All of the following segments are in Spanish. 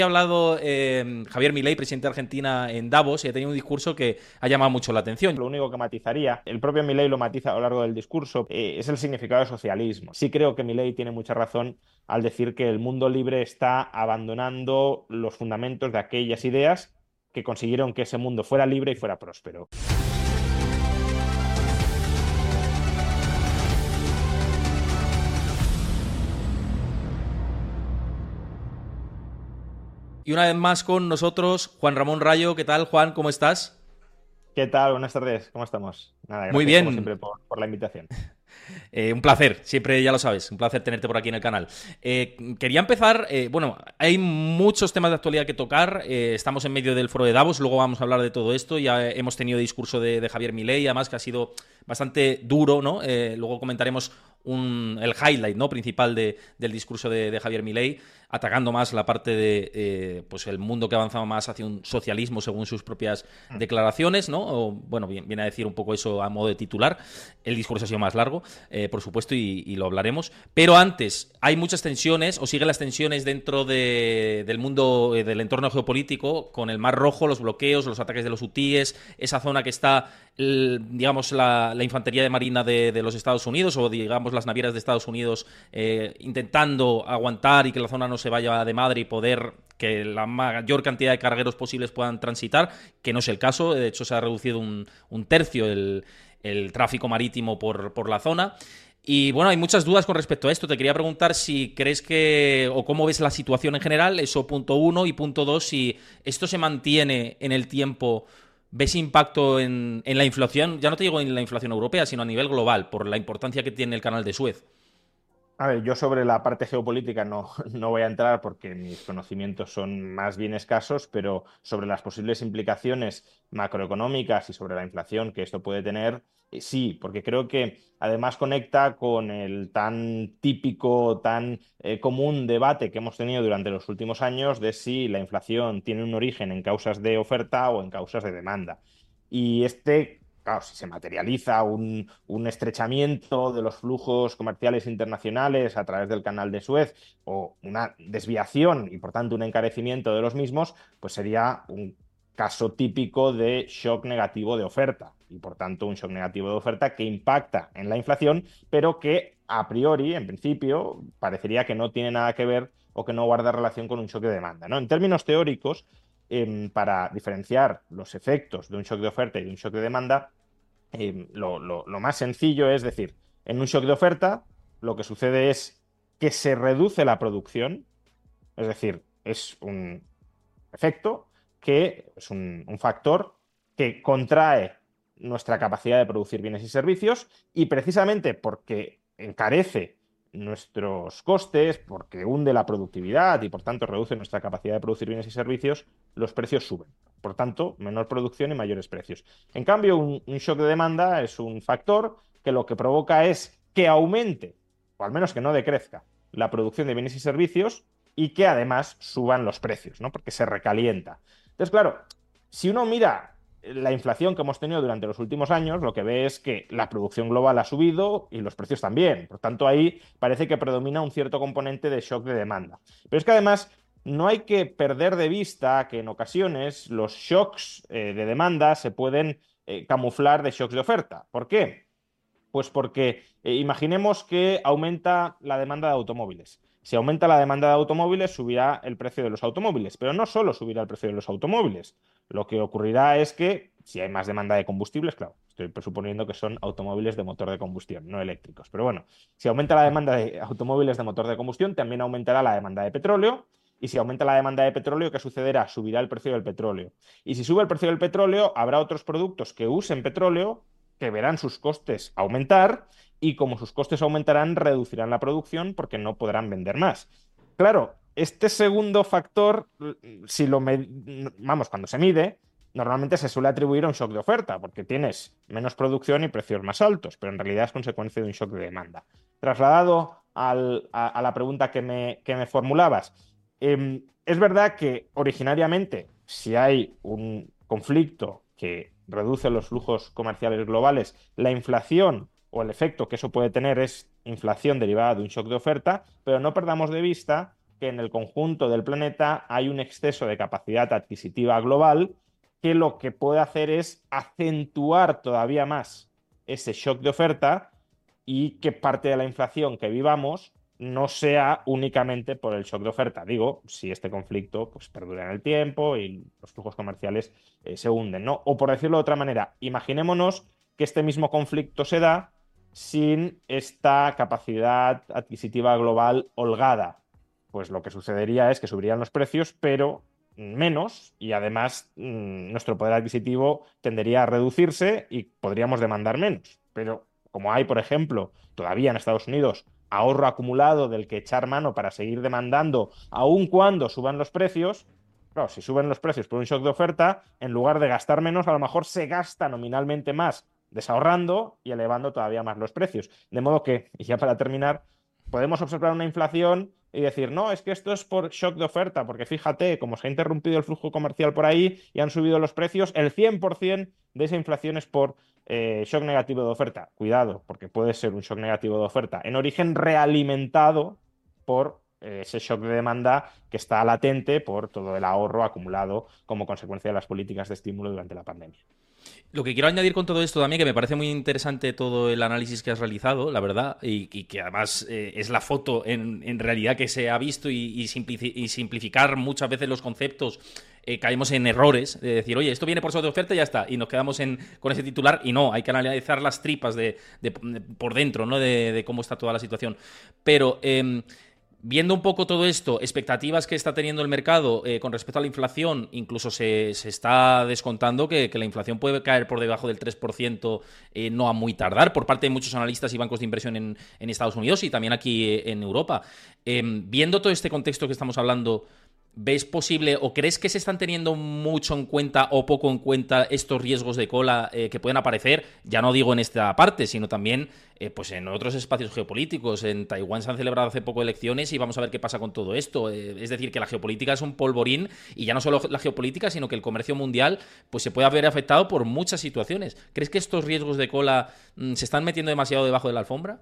Ha hablado eh, Javier Milei, presidente de Argentina, en Davos y ha tenido un discurso que ha llamado mucho la atención. Lo único que matizaría, el propio Milei lo matiza a lo largo del discurso, eh, es el significado de socialismo. Sí creo que Milei tiene mucha razón al decir que el mundo libre está abandonando los fundamentos de aquellas ideas que consiguieron que ese mundo fuera libre y fuera próspero. Y una vez más con nosotros, Juan Ramón Rayo. ¿Qué tal, Juan? ¿Cómo estás? ¿Qué tal? Buenas tardes. ¿Cómo estamos? Nada, Muy bien. Como siempre por, por la invitación. Eh, un placer, siempre ya lo sabes, un placer tenerte por aquí en el canal. Eh, quería empezar, eh, bueno, hay muchos temas de actualidad que tocar, estamos en medio del foro de Davos, luego vamos a hablar de todo esto, ya hemos tenido discurso de, de Javier Milei, además que ha sido bastante duro, ¿no? luego comentaremos el highlight ¿no? principal del discurso de, Javier Milei, atacando más la parte de eh, pues el mundo que avanzaba más hacia un socialismo según sus propias mm. declaraciones, ¿no? O, bueno, viene a decir un poco eso a modo de titular. El discurso ha sido más largo, eh, por supuesto, y, lo hablaremos. Pero antes, hay muchas tensiones, o siguen las tensiones dentro del mundo, eh, del entorno geopolítico, con el Mar Rojo, los bloqueos, los ataques de los hutíes, esa zona que está, digamos, la, infantería de marina de, de los Estados Unidos, o digamos, las navieras de Estados Unidos intentando aguantar y que la zona no se vaya de madre y poder que la mayor cantidad de cargueros posibles puedan transitar, que no es el caso, de hecho se ha reducido un, tercio el, tráfico marítimo por, por la zona. Y bueno, hay muchas dudas con respecto a esto. Te quería preguntar si crees que, o cómo ves la situación en general, eso punto uno, y punto dos, si esto se mantiene en el tiempo ¿Ves impacto en, la inflación? Ya no te digo en la inflación europea, sino a nivel global, por la importancia que tiene el canal de Suez. A ver, yo sobre la parte geopolítica no, no, voy a entrar porque mis conocimientos son más bien escasos, pero sobre las posibles implicaciones macroeconómicas y sobre la inflación que esto puede tener, eh, sí, porque creo que además conecta con el tan típico, tan eh, común debate que hemos tenido durante los últimos años de si la inflación tiene un origen en causas de oferta o en causas de demanda. Y este, claro, si se materializa un, estrechamiento de los flujos comerciales internacionales a través del canal de Suez o una desviación y por tanto un encarecimiento de los mismos, pues sería un caso típico de shock negativo de oferta y por tanto un shock negativo de oferta que impacta en la inflación, pero que a priori, en principio, parecería que no tiene nada que ver o que no guarda relación con un shock de demanda. ¿no? En términos teóricos, em, para diferenciar los efectos de un shock de oferta y de un shock de demanda, em, lo, lo más sencillo es decir, en un shock de oferta lo que sucede es que se reduce la producción, es decir, es un efecto que es un, factor que contrae nuestra capacidad de producir bienes y servicios y precisamente porque encarece nuestros costes, porque hunde la productividad y por tanto reduce nuestra capacidad de producir bienes y servicios, los precios suben. Por tanto, menor producción y mayores precios. En cambio, un, un, shock de demanda es un factor que lo que provoca es que aumente, o al menos que no decrezca, la producción de bienes y servicios y que además suban los precios, ¿no? porque se recalienta. Entonces, claro, si uno mira la inflación que hemos tenido durante los últimos años, lo que ve es que la producción global ha subido y los precios también. Por tanto, ahí parece que predomina un cierto componente de shock de demanda. Pero es que además no hay que perder de vista que en ocasiones los shocks eh, de demanda se pueden eh, camuflar de shocks de oferta. ¿Por qué? Pues porque eh, imaginemos que aumenta la demanda de automóviles. Si aumenta la demanda de automóviles, subirá el precio de los automóviles, pero no solo subirá el precio de los automóviles. Lo que ocurrirá es que si hay más demanda de combustibles, claro, estoy presuponiendo que son automóviles de motor de combustión, no eléctricos. Pero bueno, si aumenta la demanda de automóviles de motor de combustión, también aumentará la demanda de petróleo. Y si aumenta la demanda de petróleo, ¿qué sucederá? Subirá el precio del petróleo. Y si sube el precio del petróleo, habrá otros productos que usen petróleo que verán sus costes aumentar y como sus costes aumentarán, reducirán la producción porque no podrán vender más. Claro, este segundo factor, si lo vamos, cuando se mide, normalmente se suele atribuir a un shock de oferta, porque tienes menos producción y precios más altos, pero en realidad es consecuencia de un shock de demanda. Trasladado a, la pregunta que me, que me formulabas. Em, es verdad que originariamente, si hay un conflicto que reduce los flujos comerciales globales, la inflación o el efecto que eso puede tener es inflación derivada de un shock de oferta, pero no perdamos de vista que en el conjunto del planeta hay un exceso de capacidad adquisitiva global que lo que puede hacer es acentuar todavía más ese shock de oferta y que parte de la inflación que vivamos no sea únicamente por el shock de oferta. Digo, si este conflicto pues, perdura en el tiempo y los flujos comerciales eh, se hunden, ¿no? O por decirlo de otra manera, imaginémonos que este mismo conflicto se da sin esta capacidad adquisitiva global holgada. Pues lo que sucedería es que subirían los precios, pero menos y además mm, nuestro poder adquisitivo tendería a reducirse y podríamos demandar menos. Pero como hay, por ejemplo, todavía en Estados Unidos ahorro acumulado del que echar mano para seguir demandando, aun cuando suban los precios, claro, si suben los precios por un shock de oferta, en lugar de gastar menos, a lo mejor se gasta nominalmente más desahorrando y elevando todavía más los precios. De modo que, y ya para terminar, podemos observar una inflación y decir, no, es que esto es por shock de oferta, porque fíjate, como se ha interrumpido el flujo comercial por ahí y han subido los precios, el 100% de esa inflación es por eh, shock negativo de oferta. Cuidado, porque puede ser un shock negativo de oferta en origen realimentado por eh, ese shock de demanda que está latente por todo el ahorro acumulado como consecuencia de las políticas de estímulo durante la pandemia. Lo que quiero añadir con todo esto también, que me parece muy interesante todo el análisis que has realizado, la verdad, y, que además eh, es la foto en, realidad que se ha visto y, simplificar muchas veces los conceptos, eh, caemos en errores de decir, oye, esto viene por de oferta y ya está, y nos quedamos con ese titular y no, hay que analizar las tripas de, por dentro, ¿no? De, cómo está toda la situación. Pero... Em, Viendo un poco todo esto, expectativas que está teniendo el mercado eh, con respecto a la inflación, incluso se, está descontando que, la inflación puede caer por debajo del 3% eh, no a muy tardar por parte de muchos analistas y bancos de inversión en, Estados Unidos y también aquí eh, en Europa. Em, viendo todo este contexto que estamos hablando, ¿Ves posible o crees que se están teniendo mucho en cuenta o poco en cuenta estos riesgos de cola eh, que pueden aparecer? Ya no digo en esta parte, sino también eh, pues en otros espacios geopolíticos. En Taiwán se han celebrado hace poco elecciones y vamos a ver qué pasa con todo esto. Eh, es decir, que la geopolítica es un polvorín y ya no solo la geopolítica, sino que el comercio mundial pues se puede ver afectado por muchas situaciones. ¿Crees que estos riesgos de cola mm, se están metiendo demasiado debajo de la alfombra?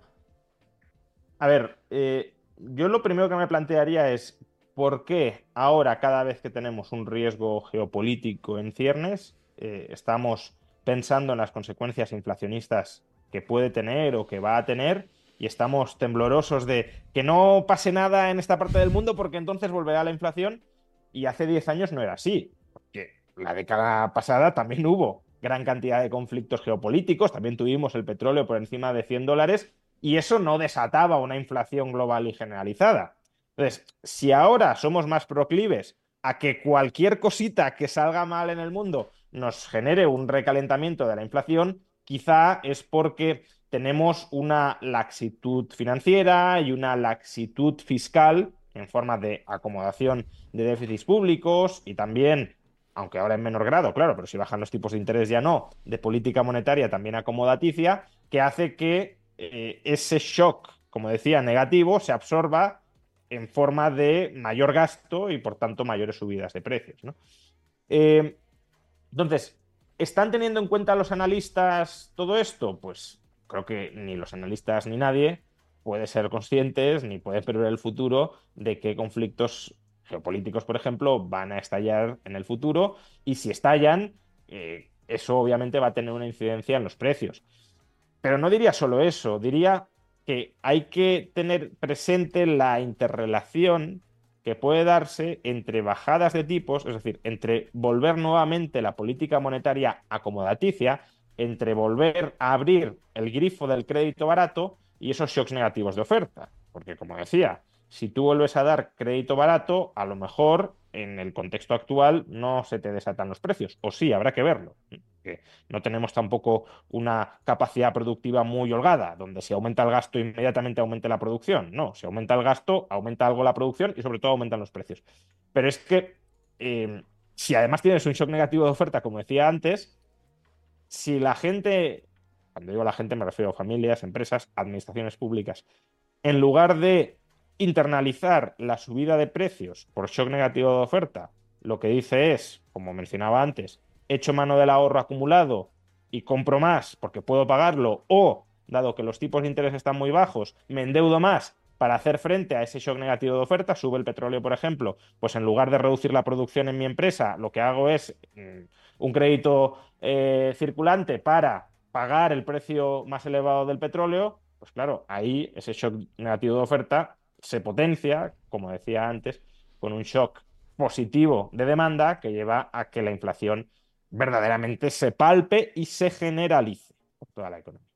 A ver, yo lo primero que me plantearía es ¿Por qué ahora, cada vez que tenemos un riesgo geopolítico en ciernes, eh, estamos pensando en las consecuencias inflacionistas que puede tener o que va a tener y estamos temblorosos de que no pase nada en esta parte del mundo porque entonces volverá la inflación? Y hace 10 años no era así, porque la década pasada también hubo gran cantidad de conflictos geopolíticos, también tuvimos el petróleo por encima de 100 dólares y eso no desataba una inflación global y generalizada. Entonces, si ahora somos más proclives a que cualquier cosita que salga mal en el mundo nos genere un recalentamiento de la inflación, quizá es porque tenemos una laxitud financiera y una laxitud fiscal en forma de acomodación de déficits públicos y también, aunque ahora en menor grado, claro, pero si bajan los tipos de interés ya no, de política monetaria también acomodaticia, que hace que eh, ese shock, como decía, negativo, se absorba en forma de mayor gasto y por tanto mayores subidas de precios. Eh, entonces, ¿están teniendo en cuenta los analistas todo esto? Pues creo que ni los analistas ni nadie puede ser conscientes ni puede prever el futuro de qué conflictos geopolíticos, por ejemplo, van a estallar en el futuro y si estallan, eh, eso obviamente va a tener una incidencia en los precios. Pero no diría solo eso, diría que hay que tener presente la interrelación que puede darse entre bajadas de tipos, es decir, entre volver nuevamente la política monetaria acomodaticia, entre volver a abrir el grifo del crédito barato y esos shocks negativos de oferta. Porque, como decía, si tú vuelves a dar crédito barato, a lo mejor en el contexto actual no se te desatan los precios. O sí, habrá que verlo no tenemos tampoco una capacidad productiva muy holgada, donde si aumenta el gasto inmediatamente aumente la producción. No, si aumenta el gasto, aumenta algo la producción y sobre todo aumentan los precios. Pero es que em, si además tienes un shock negativo de oferta, como decía antes, si la gente, cuando digo la gente me refiero a familias, empresas, administraciones públicas, en lugar de internalizar la subida de precios por shock negativo de oferta, lo que dice es, como mencionaba antes, echo mano del ahorro acumulado y compro más porque puedo pagarlo, o, dado que los tipos de interés están muy bajos, me endeudo más para hacer frente a ese shock negativo de oferta, sube el petróleo, por ejemplo, pues en lugar de reducir la producción en mi empresa, lo que hago es mm, un crédito eh, circulante para pagar el precio más elevado del petróleo, pues claro, ahí ese shock negativo de oferta se potencia, como decía antes, con un shock positivo de demanda que lleva a que la inflación verdaderamente se palpe y se generalice por toda la economía.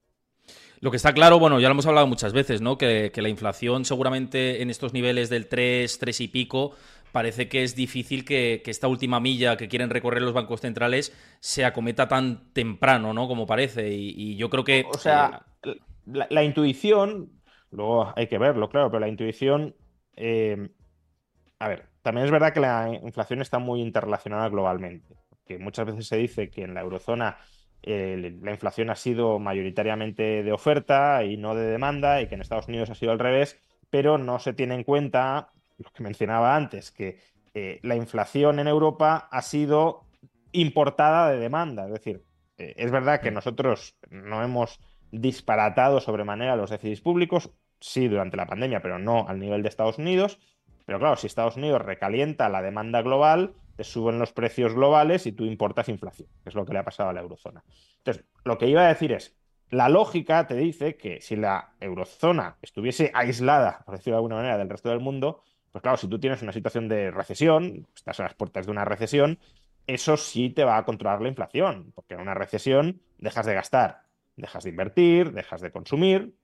Lo que está claro, bueno, ya lo hemos hablado muchas veces, ¿no? Que, la inflación seguramente en estos niveles del 3, 3 y pico, parece que es difícil que, esta última milla que quieren recorrer los bancos centrales se acometa tan temprano, ¿no? Como parece. Y, yo creo que... O sea, eh, la, intuición, luego hay que verlo, claro, pero la intuición... Eh, a ver, también es verdad que la inflación está muy interrelacionada globalmente, que muchas veces se dice que en la eurozona la inflación ha sido mayoritariamente de oferta y no de demanda, y que en Estados Unidos ha sido al revés, pero no se tiene en cuenta lo que mencionaba antes, que eh, la inflación en Europa ha sido importada de demanda. Es decir, eh, es verdad que nosotros no hemos disparatado sobremanera los déficits públicos, sí durante la pandemia, pero no al nivel de Estados Unidos. Pero claro, si Estados Unidos recalienta la demanda global, te suben los precios globales y tú importas inflación, que es lo que le ha pasado a la eurozona. Entonces, lo que iba a decir es, la lógica te dice que si la eurozona estuviese aislada, por decirlo de alguna manera, del resto del mundo, pues claro, si tú tienes una situación de recesión, estás a las puertas de una recesión, eso sí te va a controlar la inflación, porque en una recesión dejas de gastar, dejas de invertir, dejas de consumir,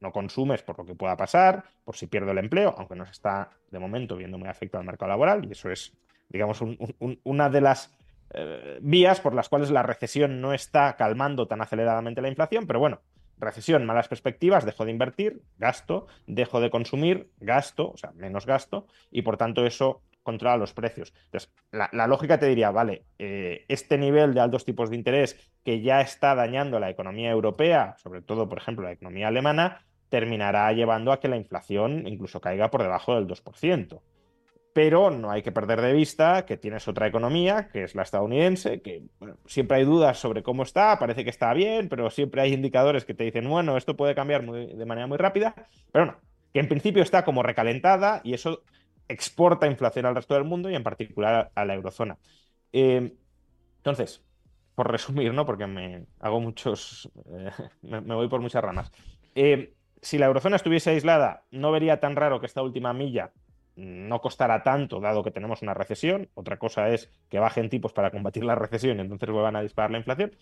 no consumes por lo que pueda pasar, por si pierdo el empleo, aunque no se está de momento viendo muy afectado al mercado laboral, y eso es digamos, una de las eh, vías por las cuales la recesión no está calmando tan aceleradamente la inflación, pero bueno, recesión, malas perspectivas, dejo de invertir, gasto, dejo de consumir, gasto, o sea, menos gasto, y por tanto eso controla los precios. Entonces, la, lógica te diría, vale, eh, este nivel de altos tipos de interés que ya está dañando la economía europea, sobre todo, por ejemplo, la economía alemana, terminará llevando a que la inflación incluso caiga por debajo del 2% pero no hay que perder de vista que tienes otra economía, que es la estadounidense, que siempre hay dudas sobre cómo está, parece que está bien, pero siempre hay indicadores que te dicen, bueno, esto puede cambiar de manera muy rápida, pero no, que en principio está como recalentada y eso exporta inflación al resto del mundo y en particular a la eurozona. Eh, entonces, por resumir, ¿no? Porque me hago muchos, eh, me, voy por muchas ramas. Eh, si la eurozona estuviese aislada, no vería tan raro que esta última milla no costará tanto, dado que tenemos una recesión. Otra cosa es que bajen tipos para combatir la recesión y entonces vuelvan a disparar la inflación.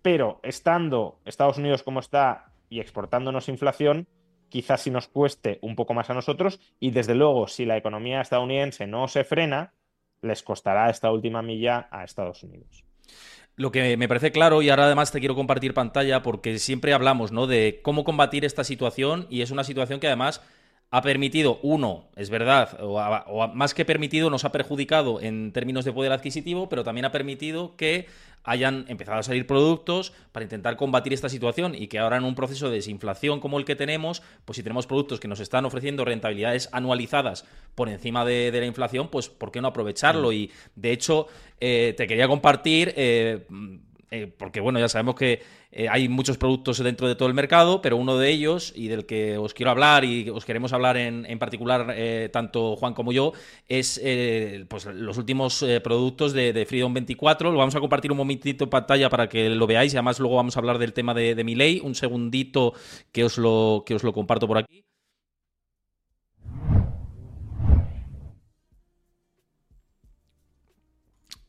Pero estando Estados Unidos como está y exportándonos inflación, quizás sí nos cueste un poco más a nosotros y desde luego si la economía estadounidense no se frena, les costará esta última milla a Estados Unidos. Lo que me parece claro, y ahora además te quiero compartir pantalla, porque siempre hablamos ¿no? de cómo combatir esta situación, y es una situación que además ha permitido, uno, es verdad, o, más que permitido, nos ha perjudicado en términos de poder adquisitivo, pero también ha permitido que hayan empezado a salir productos para intentar combatir esta situación y que ahora en un proceso de desinflación como el que tenemos, pues si tenemos productos que nos están ofreciendo rentabilidades anualizadas por encima de, la inflación, pues ¿por qué no aprovecharlo? Mm. Y de hecho, eh, te quería compartir... Eh, eh, porque bueno, ya sabemos que eh, hay muchos productos dentro de todo el mercado, pero uno de ellos, y del que os quiero hablar y os queremos hablar en, en particular, eh, tanto Juan como yo, es pues los últimos productos de, Freedom 24. Lo vamos a compartir un momentito en pantalla para que lo veáis y además luego vamos a hablar del tema de, de mi ley. Un segundito que os lo, que os lo comparto por aquí.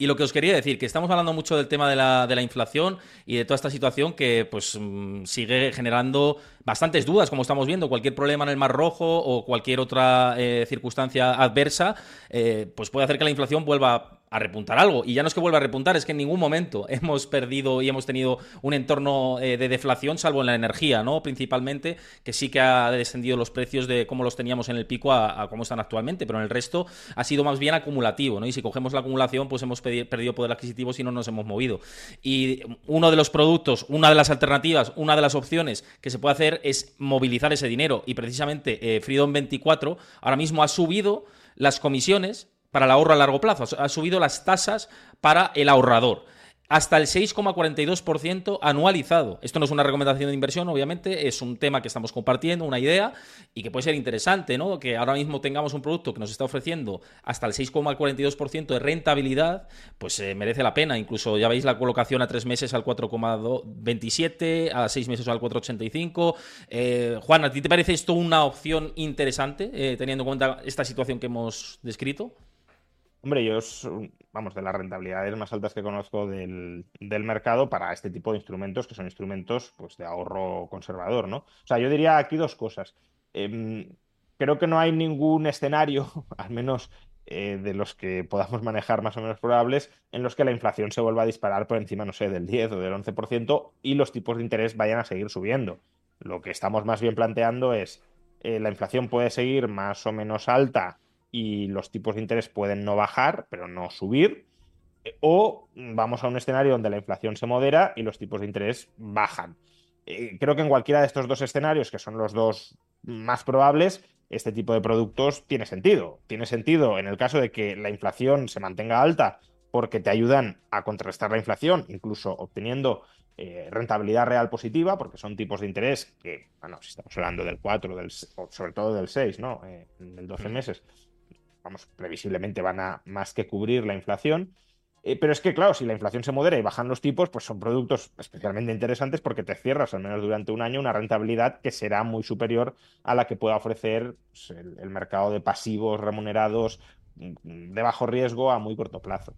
Y lo que os quería decir, que estamos hablando mucho del tema de la, inflación y de toda esta situación que pues mm, sigue generando bastantes dudas, como estamos viendo. Cualquier problema en el Mar Rojo o cualquier otra eh, circunstancia adversa, eh, pues puede hacer que la inflación vuelva a repuntar algo. Y ya no es que vuelva a repuntar, es que en ningún momento hemos perdido y hemos tenido un entorno eh, de deflación, salvo en la energía, ¿no? Principalmente, que sí que ha descendido los precios de cómo los teníamos en el pico a, cómo están actualmente, pero en el resto ha sido más bien acumulativo, ¿no? Y si cogemos la acumulación, pues hemos perdido poder adquisitivo si no nos hemos movido. Y uno de los productos, una de las alternativas, una de las opciones que se puede hacer es movilizar ese dinero. Y precisamente eh, Freedom 24 ahora mismo ha subido las comisiones para el ahorro a largo plazo, ha subido las tasas para el ahorrador hasta el 6,42% anualizado. Esto no es una recomendación de inversión, obviamente, es un tema que estamos compartiendo, una idea, y que puede ser interesante, ¿no? Que ahora mismo tengamos un producto que nos está ofreciendo hasta el 6,42% de rentabilidad, pues eh, merece la pena. Incluso ya veis la colocación a tres meses al 4,27, a seis meses al 4,85. Eh, Juan, ¿a ti te parece esto una opción interesante, eh, teniendo en cuenta esta situación que hemos descrito? Hombre, yo, vamos, de las rentabilidades más altas que conozco del, mercado para este tipo de instrumentos, que son instrumentos pues, de ahorro conservador, ¿no? O sea, yo diría aquí dos cosas. Em, creo que no hay ningún escenario, al menos eh, de los que podamos manejar más o menos probables, en los que la inflación se vuelva a disparar por encima, no sé, del 10 o del 11% y los tipos de interés vayan a seguir subiendo. Lo que estamos más bien planteando es, eh, la inflación puede seguir más o menos alta y los tipos de interés pueden no bajar, pero no subir. O vamos a un escenario donde la inflación se modera y los tipos de interés bajan. Eh, creo que en cualquiera de estos dos escenarios, que son los dos más probables, este tipo de productos tiene sentido. Tiene sentido en el caso de que la inflación se mantenga alta porque te ayudan a contrarrestar la inflación, incluso obteniendo eh, rentabilidad real positiva, porque son tipos de interés que, bueno, si estamos hablando del 4, del, sobre todo del 6, ¿no? Eh, del 12 meses, vamos, previsiblemente van a más que cubrir la inflación. Eh, pero es que, claro, si la inflación se modera y bajan los tipos, pues son productos especialmente interesantes porque te cierras, al menos durante un año, una rentabilidad que será muy superior a la que pueda ofrecer pues, el, mercado de pasivos remunerados mm, de bajo riesgo a muy corto plazo.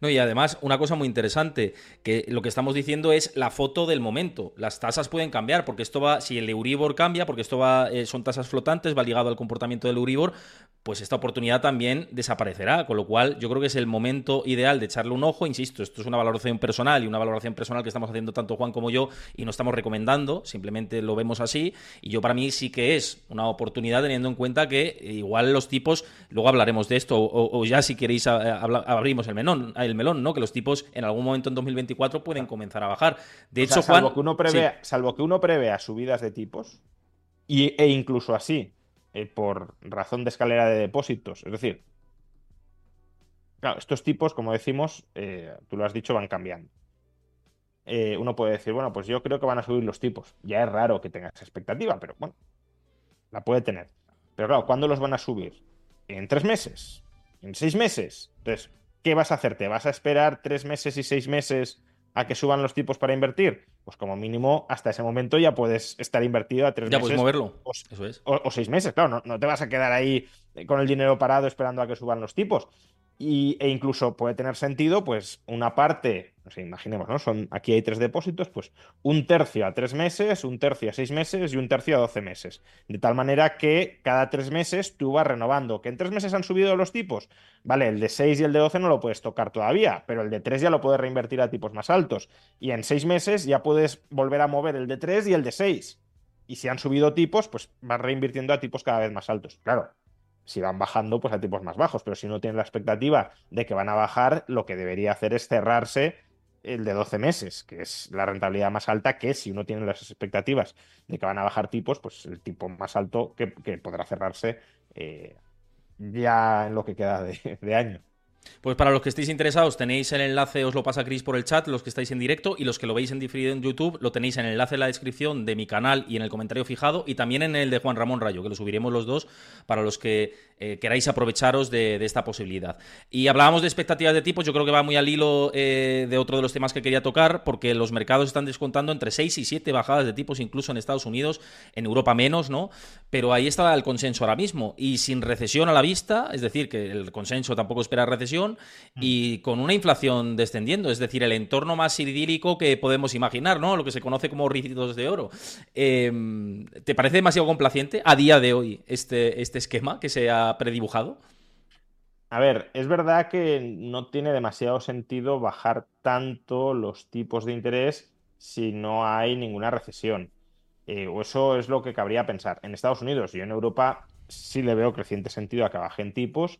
No, y además, una cosa muy interesante, que lo que estamos diciendo es la foto del momento. Las tasas pueden cambiar, porque esto va, si el Euribor cambia, porque esto va, eh, son tasas flotantes, va ligado al comportamiento del Euribor, pues esta oportunidad también desaparecerá. Con lo cual, yo creo que es el momento ideal de echarle un ojo. Insisto, esto es una valoración personal y una valoración personal que estamos haciendo tanto Juan como yo y no estamos recomendando, simplemente lo vemos así. Y yo para mí sí que es una oportunidad teniendo en cuenta que igual los tipos, luego hablaremos de esto, o, ya si queréis abrimos el melón, el melón, ¿no? Que los tipos en algún momento en 2024 pueden comenzar a bajar. De hecho, salvo Juan. Que uno prevea, Salvo que uno prevea subidas de tipos, y, e incluso así eh, por razón de escalera de depósitos. Es decir, claro, estos tipos, como decimos, eh, tú lo has dicho, van cambiando. Eh, uno puede decir, bueno, pues yo creo que van a subir los tipos. Ya es raro que tenga esa expectativa, pero bueno, la puede tener. Pero claro, ¿cuándo los van a subir? ¿En tres meses? ¿En seis meses? Entonces, ¿qué vas a hacer? ¿Te vas a esperar tres meses y seis meses a que suban los tipos para invertir? Pues como mínimo hasta ese momento ya puedes estar invertido a tres ya meses. Ya puedes moverlo. O, Eso es. o, seis meses, claro, no, no, te vas a quedar ahí con el dinero parado esperando a que suban los tipos. Y, e incluso puede tener sentido, pues, una parte, no imaginemos, ¿no? Son, aquí hay tres depósitos, pues un tercio a tres meses, un tercio a seis meses y un tercio a doce meses. De tal manera que cada tres meses tú vas renovando. ¿Que en tres meses han subido los tipos? Vale, el de seis y el de doce no lo puedes tocar todavía, pero el de tres ya lo puedes reinvertir a tipos más altos. Y en seis meses ya puedes volver a mover el de tres y el de seis. Y si han subido tipos, pues vas reinvirtiendo a tipos cada vez más altos. Claro, si van bajando, pues a tipos más bajos, pero si no tienen la expectativa de que van a bajar, lo que debería hacer es cerrarse el de 12 meses, que es la rentabilidad más alta, que si uno tiene las expectativas de que van a bajar tipos, pues el tipo más alto que, podrá cerrarse eh, ya en lo que queda de año. Pues para los que estéis interesados, tenéis el enlace, os lo pasa Chris por el chat, los que estáis en directo, y los que lo veis en diferido en YouTube, lo tenéis en el enlace en la descripción de mi canal y en el comentario fijado, y también en el de Juan Ramón Rayo, que lo subiremos los dos para los que eh, queráis aprovecharos de, esta posibilidad. Y hablábamos de expectativas de tipos, yo creo que va muy al hilo eh, de otro de los temas que quería tocar, porque los mercados están descontando entre 6 y 7 bajadas de tipos, incluso en Estados Unidos, en Europa menos, ¿no? Pero ahí está el consenso ahora mismo, y sin recesión a la vista, es decir, que el consenso tampoco espera recesión, Mm. y con una inflación descendiendo, es decir, el entorno más idílico que podemos imaginar, ¿no? Lo que se conoce como rígidos de oro. Em, ¿Te parece demasiado complaciente a día de hoy este, este esquema que se ha predibujado? a ver, es verdad que no tiene demasiado sentido bajar tanto los tipos de interés si no hay ninguna recesión. Eh, o eso es lo que cabría pensar. En Estados Unidos y en Europa sí le veo creciente sentido a que bajen tipos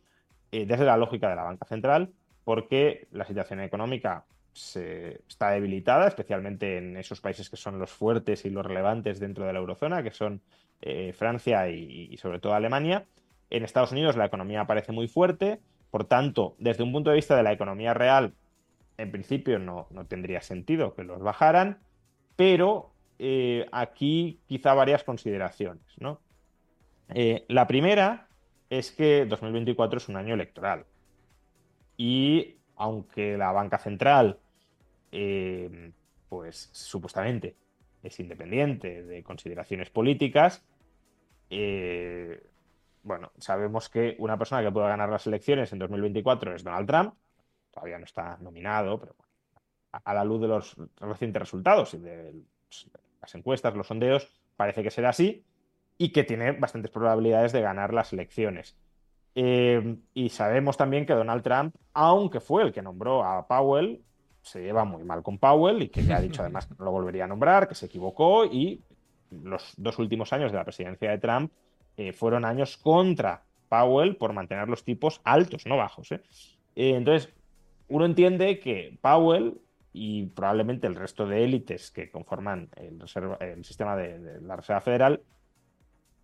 eh, desde la lógica de la banca central, porque la situación económica se, está debilitada, especialmente en esos países que son los fuertes y los relevantes dentro de la eurozona, que son eh, Francia y, sobre todo Alemania. En Estados Unidos la economía parece muy fuerte, por tanto, desde un punto de vista de la economía real, en principio no, tendría sentido que los bajaran, pero eh, aquí quizá varias consideraciones. Eh, la primera es que 2024 es un año electoral. Y aunque la banca central eh, pues supuestamente es independiente de consideraciones políticas, eh, bueno, sabemos que una persona que pueda ganar las elecciones en 2024 es Donald Trump, todavía no está nominado, pero bueno, a la luz de los recientes resultados y de las encuestas, los sondeos, parece que será así y que tiene bastantes probabilidades de ganar las elecciones. Eh, y sabemos también que Donald Trump, aunque fue el que nombró a Powell, se lleva muy mal con Powell y que ya ha dicho además que no lo volvería a nombrar, que se equivocó y los dos últimos años de la presidencia de Trump eh, fueron años contra Powell por mantener los tipos altos, no bajos. ¿eh? Entonces, uno entiende que Powell y probablemente el resto de élites que conforman el, el sistema de, de la Reserva Federal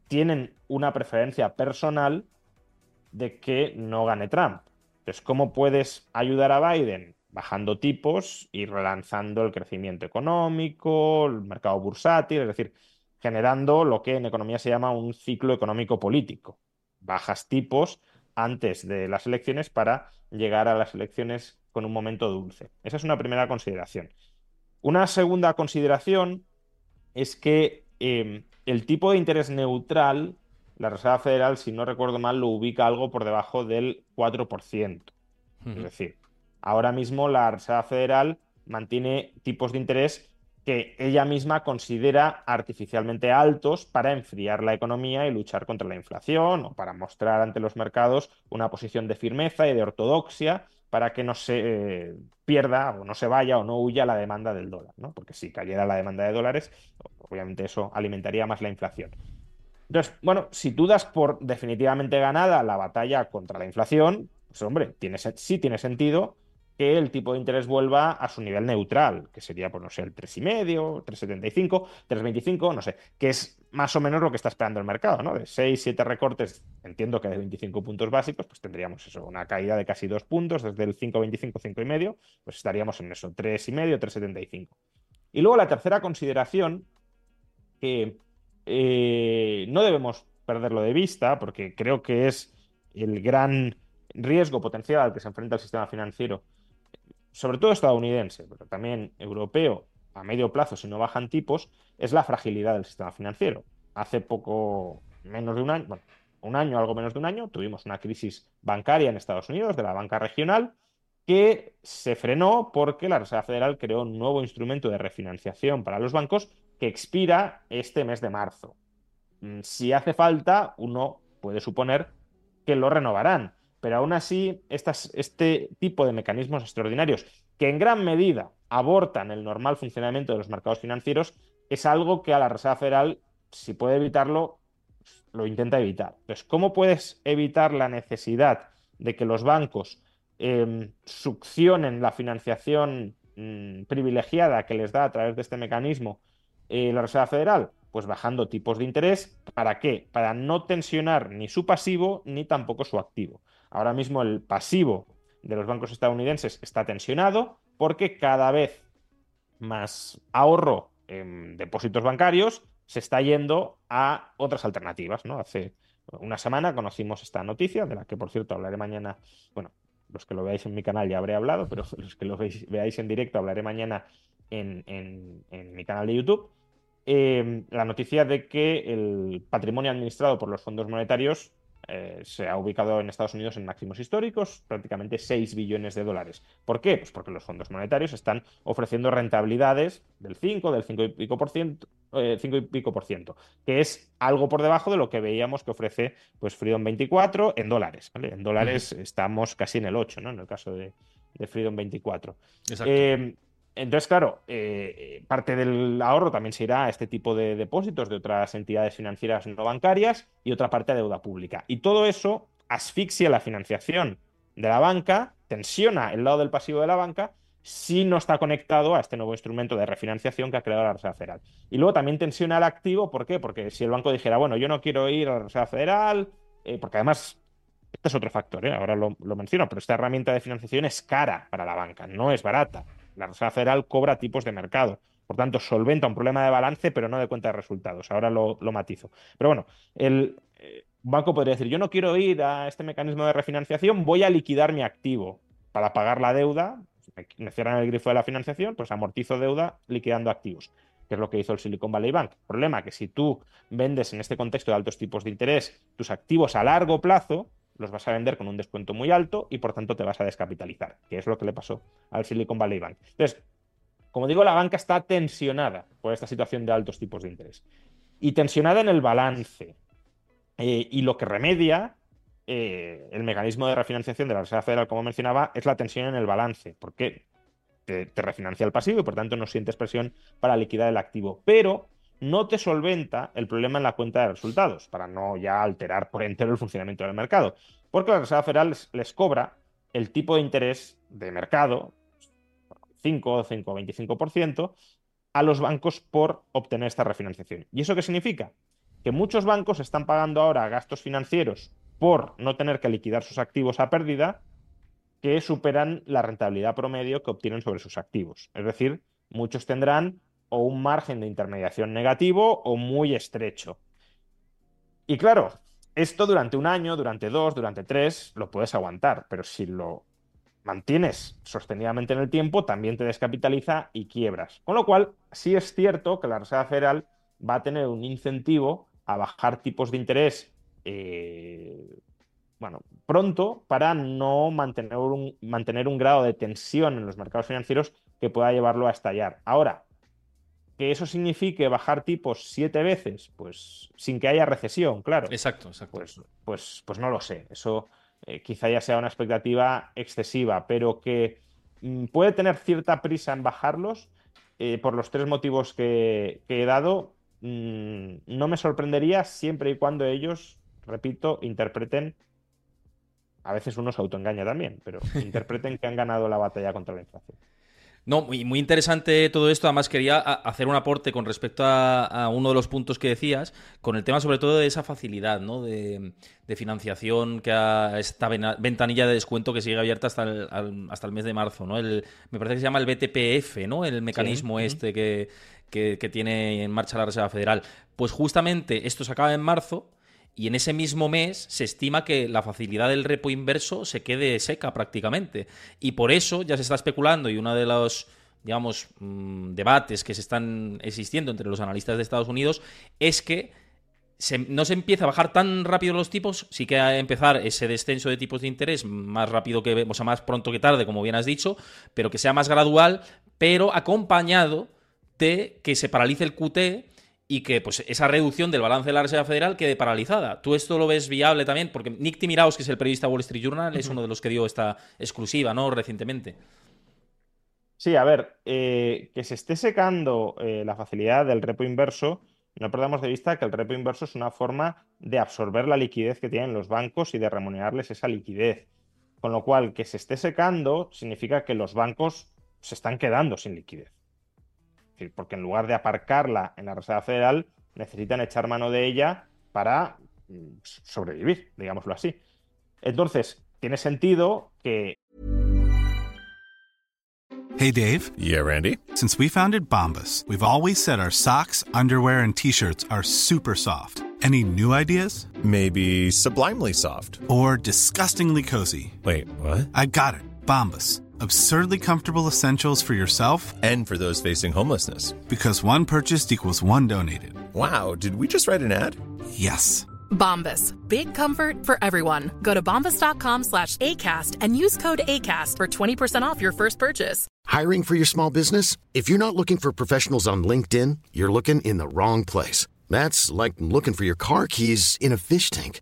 tienen una preferencia personal de que no gane Trump. Entonces, ¿cómo puedes ayudar a Biden? bajando tipos y relanzando el crecimiento económico, el mercado bursátil, es decir, generando lo que en economía se llama un ciclo económico político. Bajas tipos antes de las elecciones para llegar a las elecciones con un momento dulce. Esa es una primera consideración. Una segunda consideración es que em, el tipo de interés neutral, la Reserva Federal, si no recuerdo mal, lo ubica algo por debajo del 4%. Es decir, Ahora mismo la Reserva Federal mantiene tipos de interés que ella misma considera artificialmente altos para enfriar la economía y luchar contra la inflación o para mostrar ante los mercados una posición de firmeza y de ortodoxia para que no se eh, pierda o no se vaya o no huya la demanda del dólar, ¿no? Porque si cayera la demanda de dólares, obviamente eso alimentaría más la inflación. Entonces, bueno, si tú das por definitivamente ganada la batalla contra la inflación, pues hombre, tiene, sí tiene sentido que el tipo de interés vuelva a su nivel neutral, que sería, pues no sé, el 3,5, 3,75, 3,25, no sé, que es más o menos lo que está esperando el mercado, ¿no? De 6, 7 recortes, entiendo que de 25 puntos básicos, pues tendríamos eso, una caída de casi 2 puntos, desde el 5,25, 5,5, pues estaríamos en eso, 3,5, 3,75. Y luego la tercera consideración, que eh, no debemos perderlo de vista, porque creo que es el gran riesgo potencial al que se enfrenta el sistema financiero sobre todo estadounidense, pero también europeo, a medio plazo, si no bajan tipos, es la fragilidad del sistema financiero. Hace poco, menos de un año, bueno, un año, algo menos de un año, tuvimos una crisis bancaria en Estados Unidos, de la banca regional, que se frenó porque la Reserva Federal creó un nuevo instrumento de refinanciación para los bancos que expira este mes de marzo. Mm, si hace falta, uno puede suponer que lo renovarán pero aún así este tipo de mecanismos extraordinarios que en gran medida abortan el normal funcionamiento de los mercados financieros es algo que a la Reserva Federal, si puede evitarlo, lo intenta evitar. Entonces, ¿cómo puedes evitar la necesidad de que los bancos em, succionen la financiación mm, privilegiada que les da a través de este mecanismo eh, la Reserva Federal? Pues bajando tipos de interés. ¿Para qué? Para no tensionar ni su pasivo ni tampoco su activo. Ahora mismo el pasivo de los bancos estadounidenses está tensionado porque cada vez más ahorro en depósitos bancarios se está yendo a otras alternativas, ¿no? Hace una semana conocimos esta noticia, de la que por cierto hablaré mañana, bueno, los que lo veáis en mi canal ya habré hablado, pero los que lo veáis en directo hablaré mañana en, mi canal de YouTube. Eh, la noticia de que el patrimonio administrado por los fondos monetarios eh, se ha ubicado en Estados Unidos en máximos históricos, prácticamente 6 billones de dólares. ¿Por qué? Pues porque los fondos monetarios están ofreciendo rentabilidades del 5, del 5 y pico por ciento, 5 eh, y pico por ciento, que es algo por debajo de lo que veíamos que ofrece pues Freedom 24 en dólares. En dólares estamos casi en el 8, ¿no? En el caso de, Freedom 24. Exacto. Entonces, claro, eh, parte del ahorro también se irá a este tipo de depósitos de otras entidades financieras no bancarias y otra parte a deuda pública. Y todo eso asfixia la financiación de la banca, tensiona el lado del pasivo de la banca si no está conectado a este nuevo instrumento de refinanciación que ha creado la Reserva Federal. Y luego también tensiona el activo, ¿por qué? Porque si el banco dijera, bueno, yo no quiero ir a la Reserva Federal, eh, porque además, este es otro factor, ¿eh? ahora lo menciono, pero esta herramienta de financiación es cara para la banca, no es barata. La Reserva Federal cobra tipos de mercado. Por tanto, solventa un problema de balance, pero no de cuenta de resultados. Ahora lo, matizo. Pero bueno, el eh, banco podría decir, yo no quiero ir a este mecanismo de refinanciación, voy a liquidar mi activo para pagar la deuda. Me cierran el grifo de la financiación, pues amortizo deuda liquidando activos que es lo que hizo el Silicon Valley Bank. Problema que si tú vendes en este contexto de altos tipos de interés tus activos a largo plazo, los vas a vender con un descuento muy alto y por tanto te vas a descapitalizar, que es lo que le pasó al Silicon Valley Bank. Entonces, como digo, la banca está tensionada por esta situación de altos tipos de interés y tensionada en el balance. Eh, y lo que remedia eh, el mecanismo de refinanciación de la Reserva Federal, como mencionaba, es la tensión en el balance, porque te, te refinancia el pasivo y por tanto no sientes presión para liquidar el activo. Pero no te solventa el problema en la cuenta de resultados, para no ya alterar por entero el funcionamiento del mercado. Porque la Reserva Federal les, cobra el tipo de interés de mercado, 5, 5, 25%, a los bancos por obtener esta refinanciación. ¿Y eso qué significa? Que muchos bancos están pagando ahora gastos financieros por no tener que liquidar sus activos a pérdida que superan la rentabilidad promedio que obtienen sobre sus activos. Es decir, muchos tendrán o un margen de intermediación negativo o muy estrecho. Y claro, esto durante un año, durante dos, durante tres, lo puedes aguantar, pero si lo mantienes sostenidamente en el tiempo, también te descapitaliza y quiebras. Con lo cual, sí es cierto que la Reserva Federal va a tener un incentivo a bajar tipos de interés eh, bueno, pronto para no mantener un, mantener un grado de tensión en los mercados financieros que pueda llevarlo a estallar. Ahora, que eso signifique bajar tipos siete veces, pues sin que haya recesión, claro. Exacto, exacto. Pues, pues, pues no lo sé. Eso eh, quizá ya sea una expectativa excesiva, pero que mm, puede tener cierta prisa en bajarlos eh, por los tres motivos que, he dado. Mm, no me sorprendería siempre y cuando ellos, repito, interpreten. A veces uno se autoengaña también, pero interpreten que han ganado la batalla contra la inflación. No, muy, muy interesante todo esto. Además, quería hacer un aporte con respecto a, uno de los puntos que decías, con el tema sobre todo de esa facilidad ¿no? de, financiación que a esta ventanilla de descuento que sigue abierta hasta el, hasta el mes de marzo. ¿no? El, me parece que se llama el BTPF, ¿no? el mecanismo este que, que tiene en marcha la Reserva Federal. Pues justamente esto se acaba en marzo y en ese mismo mes se estima que la facilidad del repo inverso se quede seca prácticamente. Y por eso ya se está especulando y uno de los digamos, mm, debates que se están existiendo entre los analistas de Estados Unidos es que no se empieza a bajar tan rápido los tipos, sí que a empezar ese descenso de tipos de interés más rápido que, o sea, más pronto que tarde, como bien has dicho, pero que sea más gradual, pero acompañado de que se paralice el QT y que pues esa reducción del balance de la Reserva Federal quede paralizada. ¿Tú esto lo ves viable también? Porque Nick Timiraos, que es el periodista Wall Street Journal, es uno de los que dio esta exclusiva, ¿no? Recientemente. Sí, a ver, eh, que se esté secando eh, la facilidad del repo inverso, no perdamos de vista que el repo inverso es una forma de absorber la liquidez que tienen los bancos y de remunerarles esa liquidez. Con lo cual, que se esté secando significa que los bancos se están quedando sin liquidez porque en lugar de aparcarla en la Reserva Federal, necesitan echar mano de ella para mm, sobrevivir, digámoslo así. Entonces, tiene sentido que. Hey, Dave. Yeah, Randy. Since we founded Bombus, we've always said our socks, underwear, and T-shirts are super soft. Any new ideas? Maybe sublimely soft. Or disgustingly cozy. Wait, what? I got it. Bombus Absurdly comfortable essentials for yourself and for those facing homelessness. Because one purchased equals one donated. Wow, did we just write an ad? Yes. Bombas. Big comfort for everyone. Go to bombas.com slash ACAST and use code ACAST for 20% off your first purchase. Hiring for your small business? If you're not looking for professionals on LinkedIn, you're looking in the wrong place. That's like looking for your car keys in a fish tank.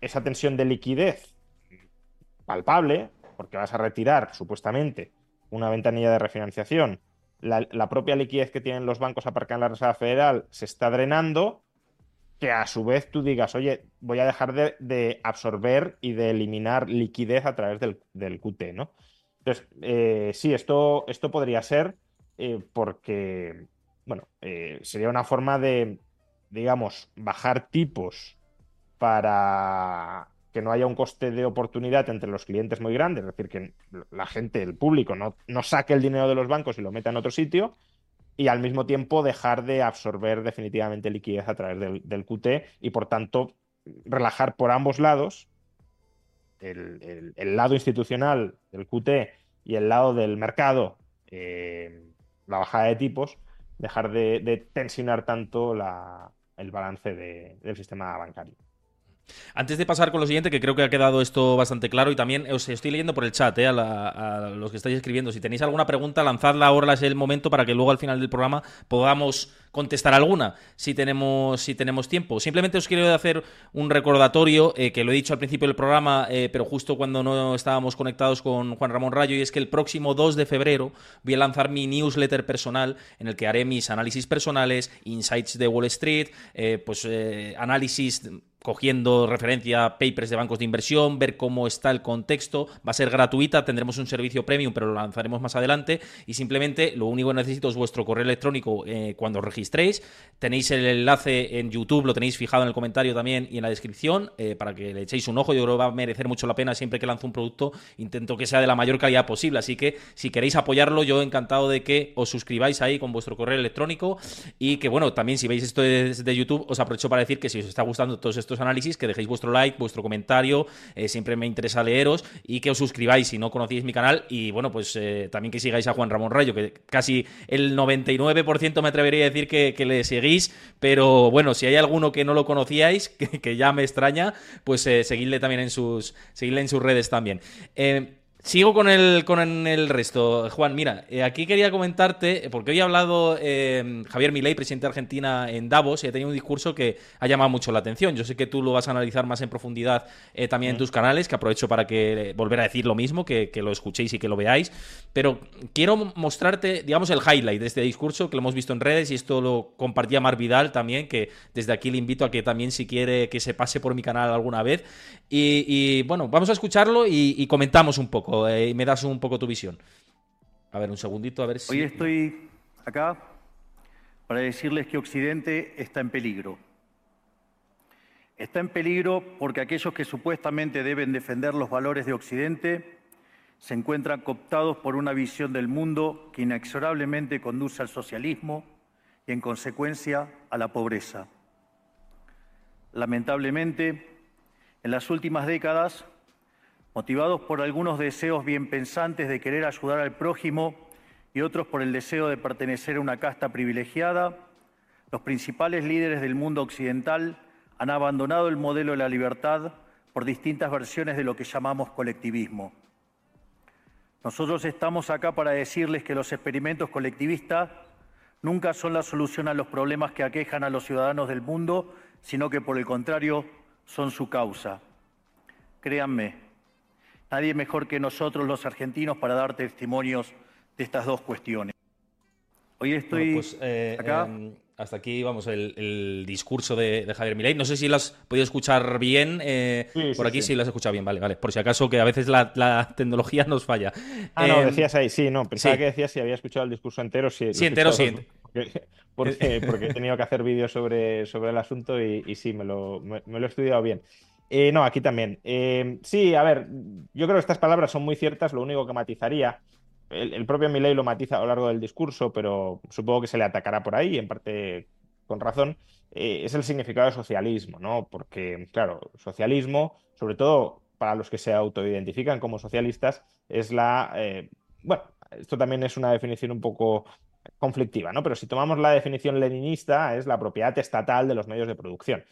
esa tensión de liquidez palpable, porque vas a retirar supuestamente una ventanilla de refinanciación la, propia liquidez que tienen los bancos aparcada en la Reserva Federal se está drenando, que a su vez tú digas, oye, voy a dejar de, absorber y de eliminar liquidez a través del, QT, ¿no? Entonces, eh, sí, esto, esto podría ser eh, porque, bueno, eh, sería una forma de, digamos, bajar tipos para que no haya un coste de oportunidad entre los clientes muy grandes, es decir, que la gente, el público, no, saque el dinero de los bancos y lo meta en otro sitio, y al mismo tiempo dejar de absorber definitivamente liquidez a través del, QT y por tanto relajar por ambos lados, el, lado institucional del QT y el lado del mercado, eh, la bajada de tipos, dejar de, tensionar tanto el balance del sistema bancario. Antes de pasar con lo siguiente, que creo que ha quedado esto bastante claro y también os estoy leyendo por el chat eh, a, los que estáis escribiendo. Si tenéis alguna pregunta, lanzadla ahora es el momento para que luego al final del programa podamos contestar alguna, si tenemos, si tenemos tiempo. Simplemente os quiero hacer un recordatorio, eh, que lo he dicho al principio del programa, eh, pero justo cuando no estábamos conectados con Juan Ramón Rayo, y es que el próximo 2 de febrero voy a lanzar mi newsletter personal en el que haré mis análisis personales, insights de Wall Street, pues análisis cogiendo referencia a papers de bancos de inversión, ver cómo está el contexto. Va a ser gratuita, tendremos un servicio premium, pero lo lanzaremos más adelante. Y simplemente lo único que necesito es vuestro correo electrónico eh, cuando os registréis. Tenéis el enlace en YouTube, lo tenéis fijado en el comentario también y en la descripción eh, para que le echéis un ojo. Yo creo que va a merecer mucho la pena siempre que lanzo un producto. Intento que sea de la mayor calidad posible. Así que si queréis apoyarlo, yo encantado de que os suscribáis ahí con vuestro correo electrónico. Y que bueno, también si veis esto desde YouTube, os aprovecho para decir que si os está gustando todos estos estos análisis, que dejéis vuestro like, vuestro comentario, eh, siempre me interesa leeros y que os suscribáis si no conocéis mi canal y bueno, pues eh, también que sigáis a Juan Ramón Rayo, que casi el 99% me atrevería a decir que, le seguís, pero bueno, si hay alguno que no lo conocíais, que, ya me extraña, pues eh, seguidle también en sus, seguidle en sus redes también. Sigo con el, con el resto. Juan, mira, eh, aquí quería comentarte, eh, porque hoy ha hablado eh, Javier Milei, presidente de Argentina, en Davos, y ha tenido un discurso que ha llamado mucho la atención. Yo sé que tú lo vas a analizar más en profundidad también en tus canales, que aprovecho para que volver a decir lo mismo, que, lo escuchéis y que lo veáis. Pero quiero mostrarte, digamos, el highlight de este discurso, que lo hemos visto en redes, y esto lo compartía Mar Vidal también, que desde aquí le invito a que también, si quiere, que se pase por mi canal alguna vez. Y, bueno, vamos a escucharlo y comentamos un poco. Eh, y me das un poco tu visión. A ver, un segundito, a ver si... Hoy estoy acá para decirles que Occidente está en peligro. Está en peligro porque aquellos que supuestamente deben defender los valores de Occidente se encuentran cooptados por una visión del mundo que inexorablemente conduce al socialismo y, en consecuencia, a la pobreza. Lamentablemente, en las últimas décadas, motivados por algunos deseos bien pensantes de querer ayudar al prójimo y otros por el deseo de pertenecer a una casta privilegiada, los principales líderes del mundo occidental han abandonado el modelo de la libertad por distintas versiones de lo que llamamos colectivismo. Nosotros estamos acá para decirles que los experimentos colectivistas nunca son la solución a los problemas que aquejan a los ciudadanos del mundo, sino que por el contrario son su causa. Créanme, Nadie mejor que nosotros los argentinos para dar testimonios de estas dos cuestiones. Hoy estoy pues, eh, acá. em, hasta aquí, vamos, el, el discurso de, de Javier Milei. No sé si lo has podido escuchar bien. eh, Sí, sí, por aquí sí. sí. lo has escuchado bien, vale, vale. Por si acaso, que a veces la, la tecnología nos falla. Ah, no, Em, decías ahí, sí, no, pensaba sí. que decías si había escuchado el discurso entero. Sí, lo Sí, entero, sí. Porque, porque, porque he tenido que hacer vídeos sobre, sobre el asunto y, y sí, me lo, me, me lo he estudiado bien. Eh, no, aquí también. Eh, sí, a ver, yo creo que estas palabras son muy ciertas, lo único que matizaría, el, propio Milei lo matiza a lo largo del discurso, pero supongo que se le atacará por ahí, en parte con razón, eh, es el significado de socialismo, ¿no? Porque, claro, socialismo, sobre todo para los que se autoidentifican como socialistas, es la... eh, bueno, esto también es una definición un poco conflictiva, ¿no? Pero si tomamos la definición leninista, es la propiedad estatal de los medios de producción.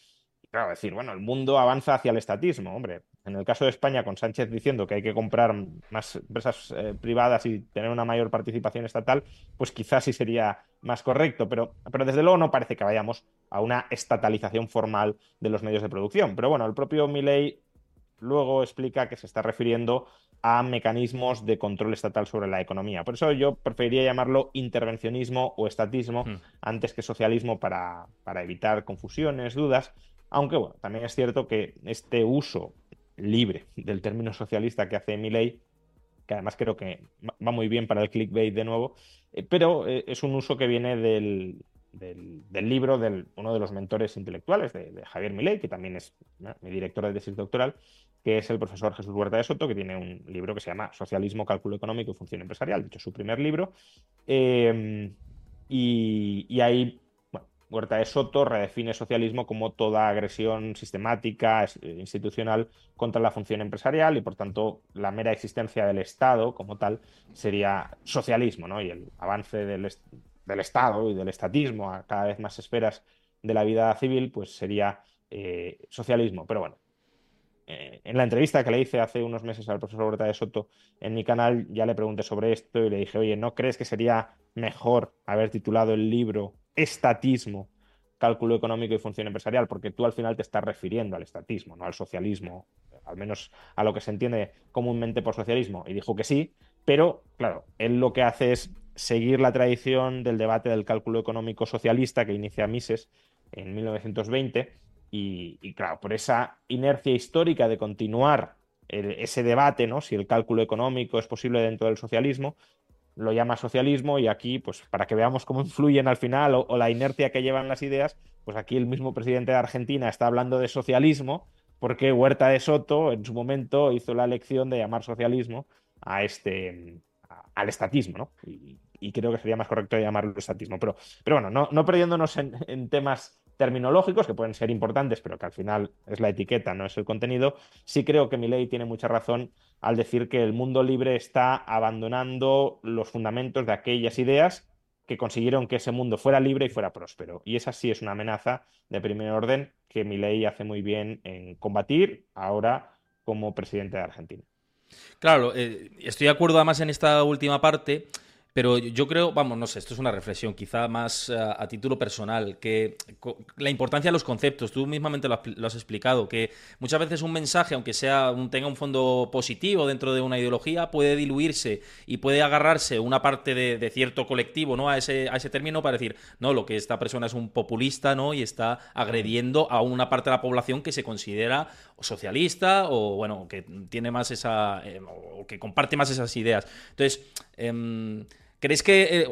Claro, decir, bueno, el mundo avanza hacia el estatismo, hombre. En el caso de España, con Sánchez diciendo que hay que comprar más empresas eh, privadas y tener una mayor participación estatal, pues quizás sí sería más correcto, pero, pero desde luego no parece que vayamos a una estatalización formal de los medios de producción. Pero bueno, el propio Milei luego explica que se está refiriendo a mecanismos de control estatal sobre la economía. Por eso yo preferiría llamarlo intervencionismo o estatismo Hmm. antes que socialismo para, para evitar confusiones, dudas. Aunque bueno, también es cierto que este uso libre del término socialista que hace Milei, que además creo que va muy bien para el clickbait de nuevo, eh, pero eh, es un uso que viene del, del, libro de uno de los mentores intelectuales de, Javier Milei, que también es mi director de tesis doctoral, que es el profesor Jesús Huerta de Soto, que tiene un libro que se llama Socialismo, Cálculo Económico y Función Empresarial, de hecho su primer libro. Eh, y, y ahí Huerta de Soto redefine socialismo como toda agresión sistemática, eh, institucional contra la función empresarial y por tanto la mera existencia del Estado como tal sería socialismo, ¿no? Y el avance del Estado y del estatismo a cada vez más esferas de la vida civil, pues sería eh, socialismo. Pero bueno, eh, en la entrevista que le hice hace unos meses al profesor Huerta de Soto en mi canal, ya le pregunté sobre esto y le dije, oye, ¿no crees que sería mejor haber titulado el libro Estatismo, Cálculo Económico y Función Empresarial? Porque tú al final te estás refiriendo al estatismo, no al socialismo, al menos a lo que se entiende comúnmente por socialismo. Y dijo que sí, pero claro, él lo que hace es seguir la tradición del debate del cálculo económico socialista que inicia Mises en 1920 y, y, claro, por esa inercia histórica de continuar ese debate, ¿no? Si el cálculo económico es posible dentro del socialismo, lo llama socialismo y aquí, pues para que veamos cómo influyen al final o, la inercia que llevan las ideas, pues aquí el mismo presidente de Argentina está hablando de socialismo porque Huerta de Soto en su momento hizo la elección de llamar socialismo a este, al estatismo, ¿no? Y, creo que sería más correcto llamarlo estatismo. Pero, pero bueno, no, no perdiéndonos en temas terminológicos que pueden ser importantes, pero que al final es la etiqueta, no es el contenido, sí creo que Milei tiene mucha razón al decir que el mundo libre está abandonando los fundamentos de aquellas ideas que consiguieron que ese mundo fuera libre y fuera próspero. Y esa sí es una amenaza de primer orden que Milei hace muy bien en combatir ahora como presidente de Argentina. Claro, eh, estoy de acuerdo además en esta última parte, pero yo creo, vamos, no sé, esto es una reflexión quizá más eh, a título personal, que la importancia de los conceptos, tú mismamente lo, has- explicado, que muchas veces un mensaje, aunque sea tenga un fondo positivo dentro de una ideología, puede diluirse y puede agarrarse una parte de, de cierto colectivo ¿no? a, ese, a ese término para decir, no, lo que esta persona es un populista ¿no? y está agrediendo a una parte de la población que se considera socialista o bueno, que tiene más esa, eh, o que comparte más esas ideas. Entonces, em, ¿crees que... eh,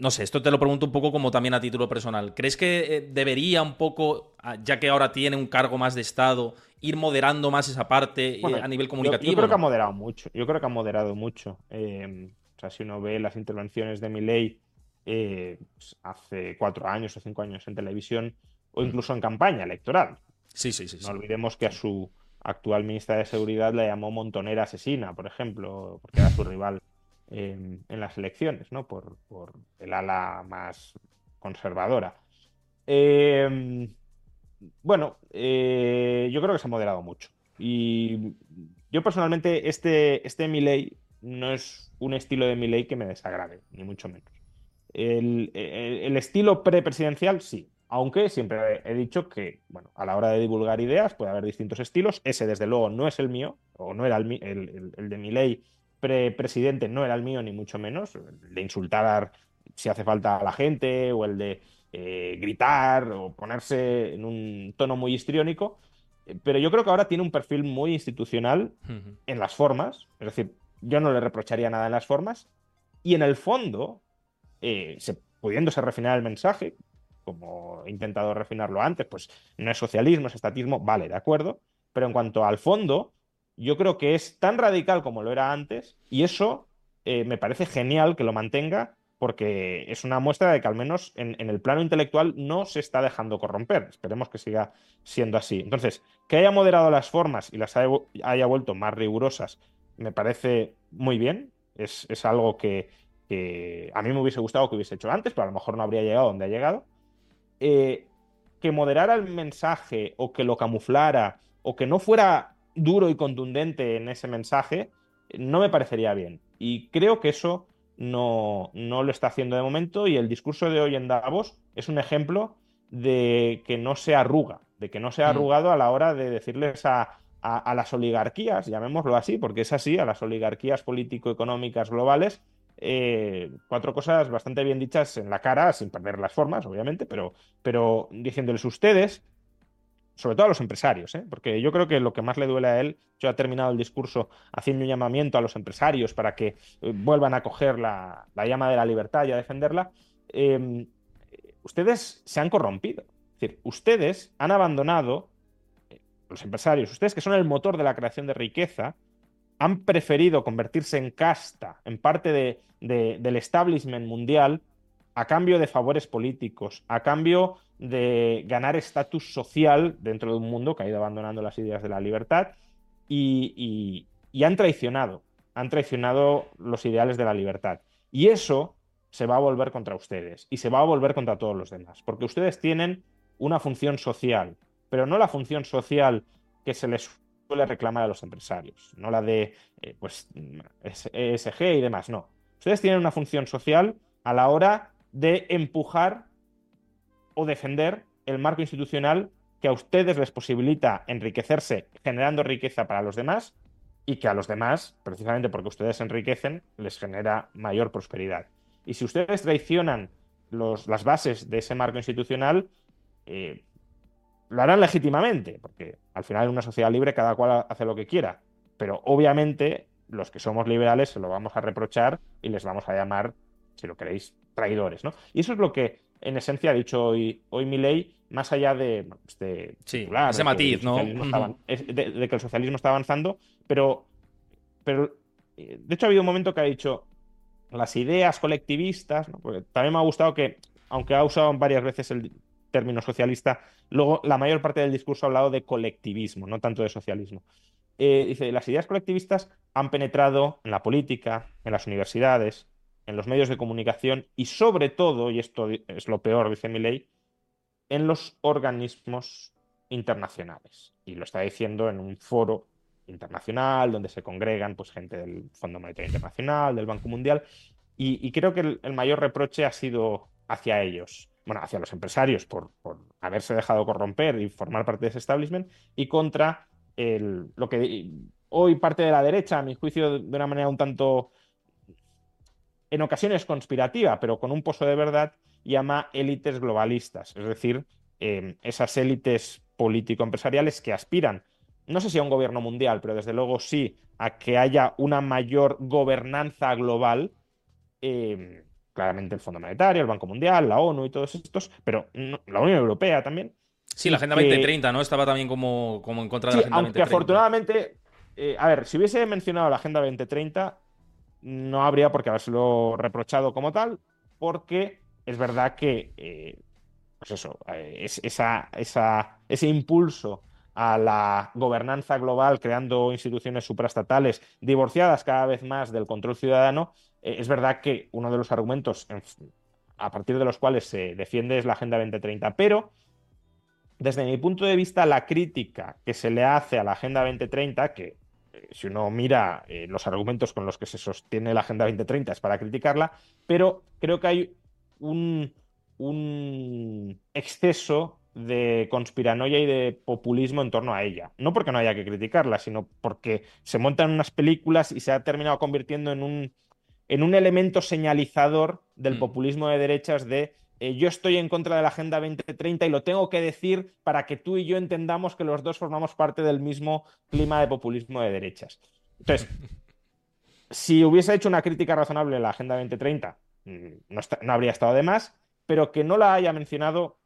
no sé, esto te lo pregunto un poco como también a título personal. ¿Crees que eh, debería un poco, ya que ahora tiene un cargo más de Estado, ir moderando más esa parte eh, a nivel comunicativo? Yo, creo que ha moderado mucho. Yo creo que ha moderado mucho. Eh, o sea, si uno ve las intervenciones de Milei eh, pues, hace cuatro años o cinco años en televisión o incluso en campaña electoral. Sí, sí, sí. sí. No olvidemos que a su actual ministra de Seguridad la llamó montonera asesina, por ejemplo, porque era su rival en las elecciones, ¿no? Por, por el ala más conservadora. Eh, bueno, eh, yo creo que se ha moderado mucho. Y yo personalmente, este, este Milei no es un estilo de Milei que me desagrade, ni mucho menos. El, el- el estilo prepresidencial, sí. Aunque siempre he dicho que, bueno, a la hora de divulgar ideas puede haber distintos estilos. Ese, desde luego, no es el mío, o no era el, el, de mi ley pre-presidente, no era el mío, ni mucho menos. El de insultar si hace falta a la gente, o el de eh, gritar, o ponerse en un tono muy histriónico. Pero yo creo que ahora tiene un perfil muy institucional en las formas. Es decir, yo no le reprocharía nada en las formas. Y en el fondo, eh, se, pudiéndose refinar el mensaje, como he intentado refinarlo antes, pues no es socialismo, es estatismo, vale, de acuerdo, pero en cuanto al fondo, yo creo que es tan radical como lo era antes y eso eh, me parece genial que lo mantenga porque es una muestra de que al menos en, el plano intelectual no se está dejando corromper. Esperemos que siga siendo así. Entonces, que haya moderado las formas y las haya, vuelto más rigurosas, me parece muy bien. Es, algo que, que, a mí me hubiese gustado que hubiese hecho antes, pero a lo mejor no habría llegado donde ha llegado. Eh, que moderara el mensaje o que lo camuflara o que no fuera duro y contundente en ese mensaje, no me parecería bien. Y creo que eso no, no lo está haciendo de momento y el discurso de hoy en Davos es un ejemplo de que no se arruga, de que no se ha mm. arrugado a la hora de decirles a, las oligarquías, llamémoslo así, porque es así, a las oligarquías político-económicas globales, eh, cuatro cosas bastante bien dichas en la cara, sin perder las formas, obviamente, pero, pero diciéndoles ustedes, sobre todo a los empresarios, ¿eh? porque yo creo que lo que más le duele a él, yo ha terminado el discurso haciendo un llamamiento a los empresarios para que eh, vuelvan a coger la, llama de la libertad y a defenderla, em, ustedes se han corrompido. Es decir, ustedes han abandonado, los empresarios, ustedes que son el motor de la creación de riqueza, han preferido convertirse en casta, en parte del establishment mundial, a cambio de favores políticos, a cambio de ganar estatus social dentro de un mundo que ha ido abandonando las ideas de la libertad y, han traicionado, han traicionado los ideales de la libertad. Y eso se va a volver contra ustedes y se va a volver contra todos los demás, porque ustedes tienen una función social, pero no la función social que se les suele reclamar a los empresarios, no la de eh, pues ESG y demás, no. Ustedes tienen una función social a la hora de empujar o defender el marco institucional que a ustedes les posibilita enriquecerse generando riqueza para los demás y que a los demás, precisamente porque ustedes se enriquecen, les genera mayor prosperidad. Y si ustedes traicionan las bases de ese marco institucional, eh, lo harán legítimamente, porque al final en una sociedad libre cada cual hace lo que quiera. Pero obviamente los que somos liberales se lo vamos a reprochar y les vamos a llamar, si lo queréis, traidores. ¿no? Y eso es lo que en esencia ha dicho hoy, hoy ley, más allá de, este ese matiz, ¿no? de, que el socialismo está avanzando, pero, pero de hecho ha habido un momento que ha dicho las ideas colectivistas, ¿no? Porque también me ha gustado que, aunque ha usado varias veces el término socialista, luego la mayor parte del discurso ha hablado de colectivismo, no tanto de socialismo. Eh, dice, las ideas colectivistas han penetrado en la política, en las universidades, en los medios de comunicación y sobre todo, y esto es lo peor, dice mi ley, en los organismos internacionales. Y lo está diciendo en un foro internacional donde se congregan pues, gente del Fondo Monetario Internacional, del Banco Mundial, y, creo que el, mayor reproche ha sido hacia ellos bueno, hacia los empresarios por, haberse dejado corromper y formar parte de ese establishment, y contra el, lo que hoy parte de la derecha, a mi juicio, de una manera un tanto, en ocasiones conspirativa, pero con un pozo de verdad, llama élites globalistas, es decir, em, esas élites político-empresariales que aspiran, no sé si a un gobierno mundial, pero desde luego sí a que haya una mayor gobernanza global. Em, claramente el Fondo Monetario, el Banco Mundial, la ONU y todos estos, pero la Unión Europea también. Sí, la Agenda 2030, ¿no? Estaba también como, como en contra de la Agenda aunque 2030. afortunadamente, eh, a ver, si hubiese mencionado la Agenda 2030, no habría por qué habérselo reprochado como tal, porque es verdad que, eh, pues eso, eh, es, esa, ese impulso a la gobernanza global, creando instituciones supraestatales divorciadas cada vez más del control ciudadano, eh, es verdad que uno de los argumentos a partir de los cuales se defiende es la Agenda 2030, pero desde mi punto de vista la crítica que se le hace a la Agenda 2030, que si uno mira eh, los argumentos con los que se sostiene la Agenda 2030 es para criticarla, pero creo que hay un, un exceso de conspiranoia y de populismo en torno a ella. No porque no haya que criticarla, sino porque se montan unas películas y se ha terminado convirtiendo en un, en un elemento señalizador del mm. populismo de derechas de eh, yo estoy en contra de la Agenda 2030 y lo tengo que decir para que tú y yo entendamos que los dos formamos parte del mismo clima de populismo de derechas. Entonces, si hubiese hecho una crítica razonable a la Agenda 2030, mm, no, no habría estado de más, pero que no la haya mencionado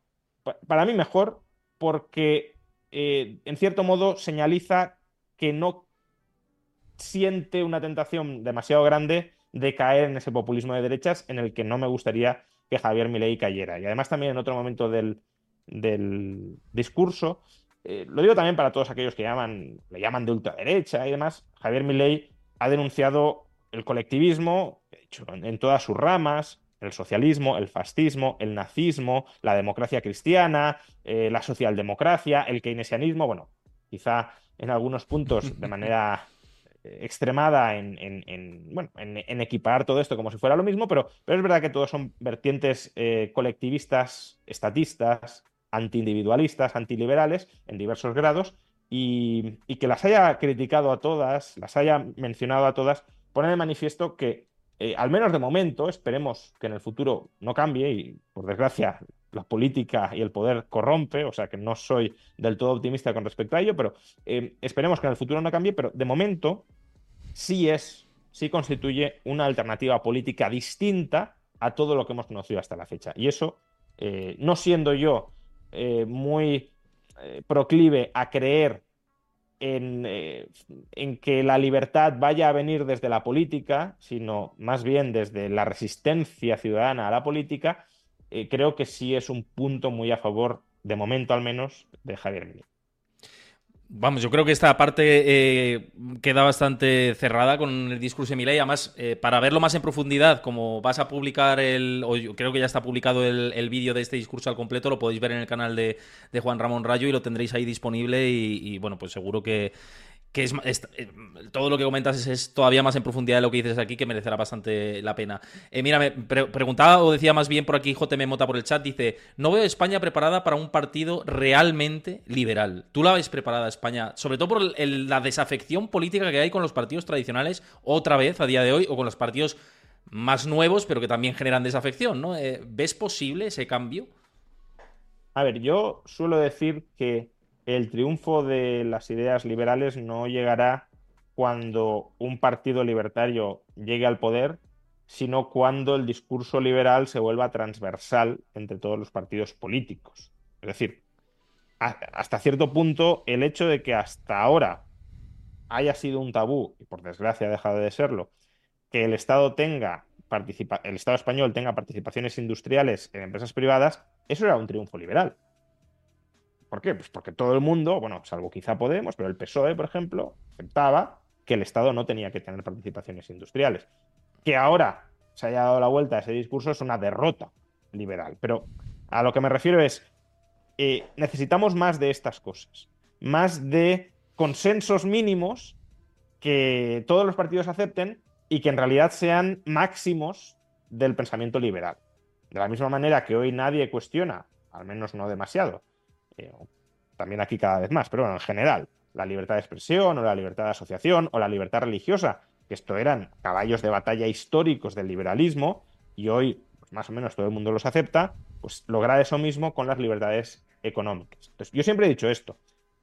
para mí mejor, porque eh, en cierto modo señaliza que no siente una tentación demasiado grande de caer en ese populismo de derechas en el que no me gustaría que Javier Milei cayera. Y además también en otro momento del, discurso, eh, lo digo también para todos aquellos que llaman, le llaman de ultraderecha y demás, Javier Milei ha denunciado el colectivismo en todas sus ramas, el socialismo, el fascismo, el nazismo, la democracia cristiana, eh, la socialdemocracia, el keynesianismo, bueno, quizá en algunos puntos de manera extremada en, bueno, en, equiparar todo esto como si fuera lo mismo, pero, pero es verdad que todos son vertientes eh, colectivistas, estatistas, antiindividualistas, antiliberales, en diversos grados, y, y que las haya criticado a todas, las haya mencionado a todas, pone de manifiesto que eh, al menos de momento, esperemos que en el futuro no cambie y, por desgracia, la política y el poder corrompe, o sea que no soy del todo optimista con respecto a ello, pero eh, esperemos que en el futuro no cambie, pero de momento sí es, sí constituye una alternativa política distinta a todo lo que hemos conocido hasta la fecha. Y eso, eh, no siendo yo muy proclive a creer eh, en, que la libertad vaya a venir desde la política, sino más bien desde la resistencia ciudadana a la política, eh, creo que sí es un punto muy a favor, de momento al menos, de Javier Milei. Vamos, yo creo que esta parte eh, queda bastante cerrada con el discurso de Milei. Además, eh, para verlo más en profundidad, como vas a publicar el, o creo que ya está publicado el, vídeo de este discurso al completo, lo podéis ver en el canal de, Juan Ramón Rayo y lo tendréis ahí disponible. y bueno, pues seguro que, que es, eh, todo lo que comentas es, todavía más en profundidad de lo que dices aquí, que merecerá bastante la pena. Eh, mira, me preguntaba o decía más bien por aquí JM Mota por el chat, dice, no veo a España preparada para un partido realmente liberal. ¿Tú la ves preparada España? Sobre todo por la desafección política que hay con los partidos tradicionales otra vez a día de hoy o con los partidos más nuevos, pero que también generan desafección, ¿no? Eh, ¿Ves posible ese cambio? A ver, yo suelo decir que el triunfo de las ideas liberales no llegará cuando un partido libertario llegue al poder, sino cuando el discurso liberal se vuelva transversal entre todos los partidos políticos. Es decir, hasta cierto punto, el hecho de que hasta ahora haya sido un tabú, y por desgracia ha dejado de serlo, que el Estado tenga el Estado español tenga participaciones industriales en empresas privadas, eso era un triunfo liberal. ¿Por qué? Pues porque todo el mundo, bueno, salvo quizá Podemos, pero el PSOE, por ejemplo, aceptaba que el Estado no tenía que tener participaciones industriales. Que ahora se haya dado la vuelta a ese discurso es una derrota liberal. Pero a lo que me refiero es, eh, necesitamos más de estas cosas, más de consensos mínimos que todos los partidos acepten y que en realidad sean máximos del pensamiento liberal. De la misma manera que hoy nadie cuestiona, al menos no demasiado, eh, también aquí cada vez más, pero bueno, en general, la libertad de expresión o la libertad de asociación o la libertad religiosa, que esto eran caballos de batalla históricos del liberalismo y hoy pues, más o menos todo el mundo los acepta, pues lograr eso mismo con las libertades económicas. Entonces, yo siempre he dicho esto,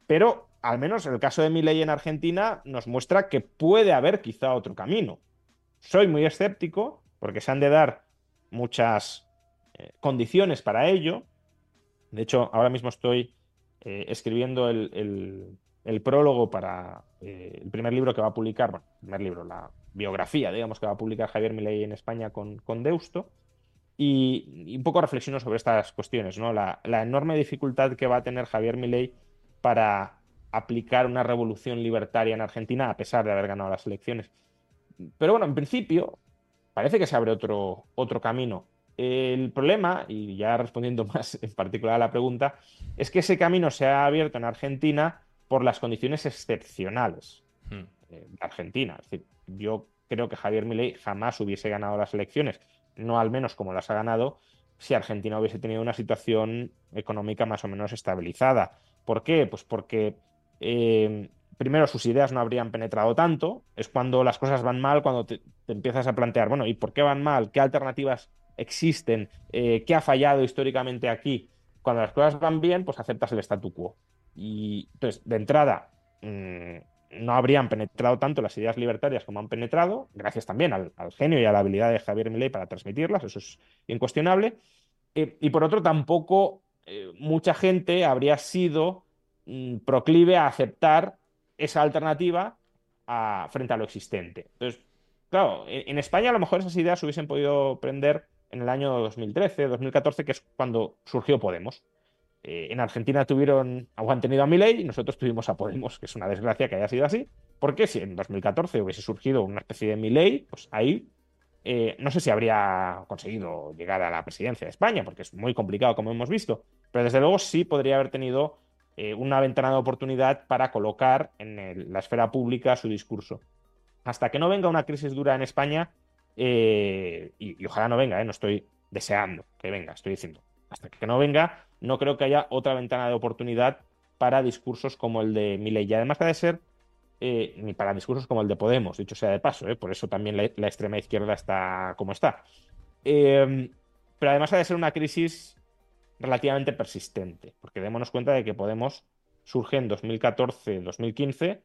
pero al menos en el caso de mi ley en Argentina nos muestra que puede haber quizá otro camino. Soy muy escéptico porque se han de dar muchas eh, condiciones para ello, de hecho, ahora mismo estoy eh, escribiendo el, prólogo para eh, el primer libro que va a publicar, bueno, el primer libro, la biografía, digamos, que va a publicar Javier Milei en España con, Deusto. Y, un poco reflexiono sobre estas cuestiones, ¿no? La, enorme dificultad que va a tener Javier Milei para aplicar una revolución libertaria en Argentina, a pesar de haber ganado las elecciones. Pero bueno, en principio, parece que se abre otro camino. El problema, y ya respondiendo más en particular a la pregunta, es que ese camino se ha abierto en Argentina por las condiciones excepcionales hmm. eh, de Argentina. Es decir, yo creo que Javier Milei jamás hubiese ganado las elecciones, no al menos como las ha ganado, si Argentina hubiese tenido una situación económica más o menos estabilizada. ¿Por qué? Pues porque eh, primero sus ideas no habrían penetrado tanto, es cuando las cosas van mal, cuando te, empiezas a plantear, bueno, ¿y por qué van mal? ¿Qué alternativas existen? Eh, ¿Qué ha fallado históricamente aquí? Cuando las cosas van bien, pues aceptas el statu quo. Y entonces, de entrada, mm, no habrían penetrado tanto las ideas libertarias como han penetrado, gracias también al, genio y a la habilidad de Javier Milei para transmitirlas, eso es incuestionable. Eh, y por otro, tampoco eh, mucha gente habría sido mm, proclive a aceptar esa alternativa frente a lo existente. Entonces, claro, en, España a lo mejor esas ideas hubiesen podido prender en el año 2013, 2014, que es cuando surgió Podemos. Eh, en Argentina tuvieron han tenido a Milei y nosotros tuvimos a Podemos, que es una desgracia que haya sido así, porque si en 2014 hubiese surgido una especie de Milei, pues ahí eh, no sé si habría conseguido llegar a la presidencia de España, porque es muy complicado como hemos visto, pero desde luego sí podría haber tenido eh, una ventana de oportunidad para colocar en la esfera pública su discurso. Hasta que no venga una crisis dura en España, y, y, ojalá no venga, no estoy deseando que venga, estoy diciendo, hasta que no venga, no creo que haya otra ventana de oportunidad para discursos como el de Milei. Y además de ser eh, ni para discursos como el de Podemos, dicho sea de paso, eh, por eso también la, extrema izquierda está como está. Em, pero además ha de ser una crisis relativamente persistente, porque démonos cuenta de que Podemos surge en 2014-2015,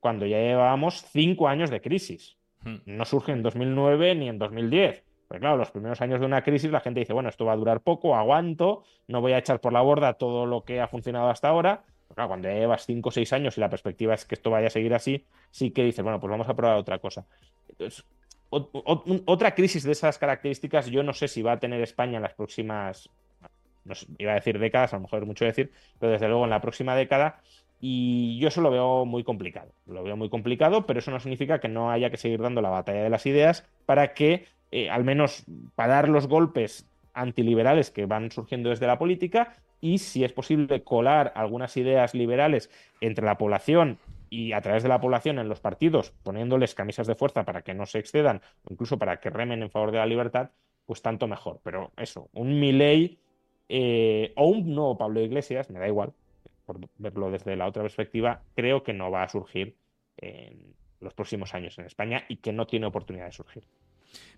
cuando ya llevábamos cinco años de crisis. Hmm. No surge en 2009 ni en 2010. Pues claro, los primeros años de una crisis la gente dice, bueno, esto va a durar poco, aguanto, no voy a echar por la borda todo lo que ha funcionado hasta ahora. Pero claro, cuando llevas 5 o 6 años y la perspectiva es que esto vaya a seguir así, sí que dices, bueno, pues vamos a probar otra cosa. Entonces, otra crisis de esas características, yo no sé si va a tener España en las próximas, iba a decir décadas, a lo mejor mucho decir, pero desde luego en la próxima década, y yo eso lo veo muy complicado. Lo veo muy complicado, pero eso no significa que no haya que seguir dando la batalla de las ideas para que eh, al menos para dar los golpes antiliberales que van surgiendo desde la política y, si es posible, colar algunas ideas liberales entre la población y a través de la población en los partidos, poniéndoles camisas de fuerza para que no se excedan o incluso para que remen en favor de la libertad, pues tanto mejor. Pero eso, un Milei eh, o un nuevo Pablo Iglesias, me da igual, por verlo desde la otra perspectiva, creo que no va a surgir en los próximos años en España y que no tiene oportunidad de surgir.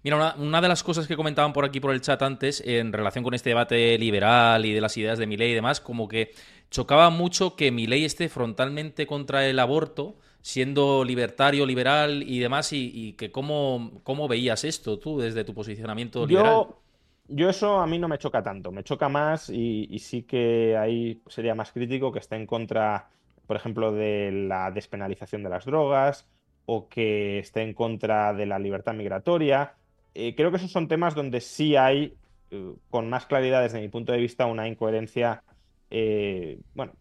Mira, una, de las cosas que comentaban por aquí por el chat antes, en relación con este debate liberal y de las ideas de Milei y demás, como que chocaba mucho que Milei esté frontalmente contra el aborto, siendo libertario, liberal y demás, y, que cómo, cómo, veías esto tú desde tu posicionamiento liberal. Yo eso a mí no me choca tanto, me choca más y, y sí que ahí sería más crítico que esté en contra, por ejemplo, de la despenalización de las drogas o que esté en contra de la libertad migratoria. Eh, creo que esos son temas donde sí hay, eh, con más claridad desde mi punto de vista, una incoherencia, eh, bueno,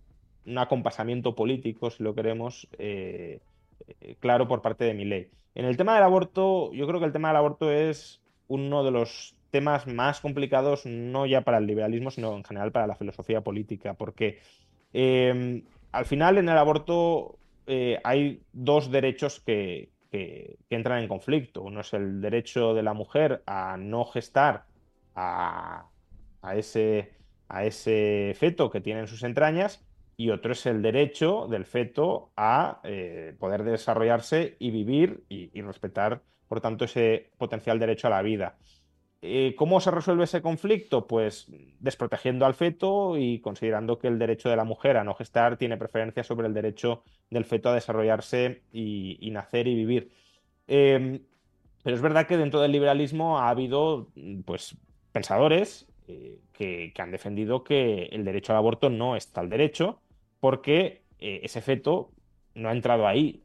un acompasamiento político, si lo queremos, claro por parte de mi ley. En el tema del aborto, yo creo que el tema del aborto es uno de los temas más complicados, no ya para el liberalismo, sino en general para la filosofía política, porque al final en el aborto eh, hay dos derechos que, entran en conflicto. Uno es el derecho de la mujer a no gestar a, ese, a ese, feto que tiene en sus entrañas y otro es el derecho del feto a eh, poder desarrollarse y vivir y respetar, por tanto, ese potencial derecho a la vida. Eh, ¿Cómo se resuelve ese conflicto? Pues desprotegiendo al feto y considerando que el derecho de la mujer a no gestar tiene preferencia sobre el derecho del feto a desarrollarse y, nacer y vivir. Em, pero es verdad que dentro del liberalismo ha habido pues, pensadores eh, que, han defendido que el derecho al aborto no es tal derecho porque eh, ese feto no ha entrado ahí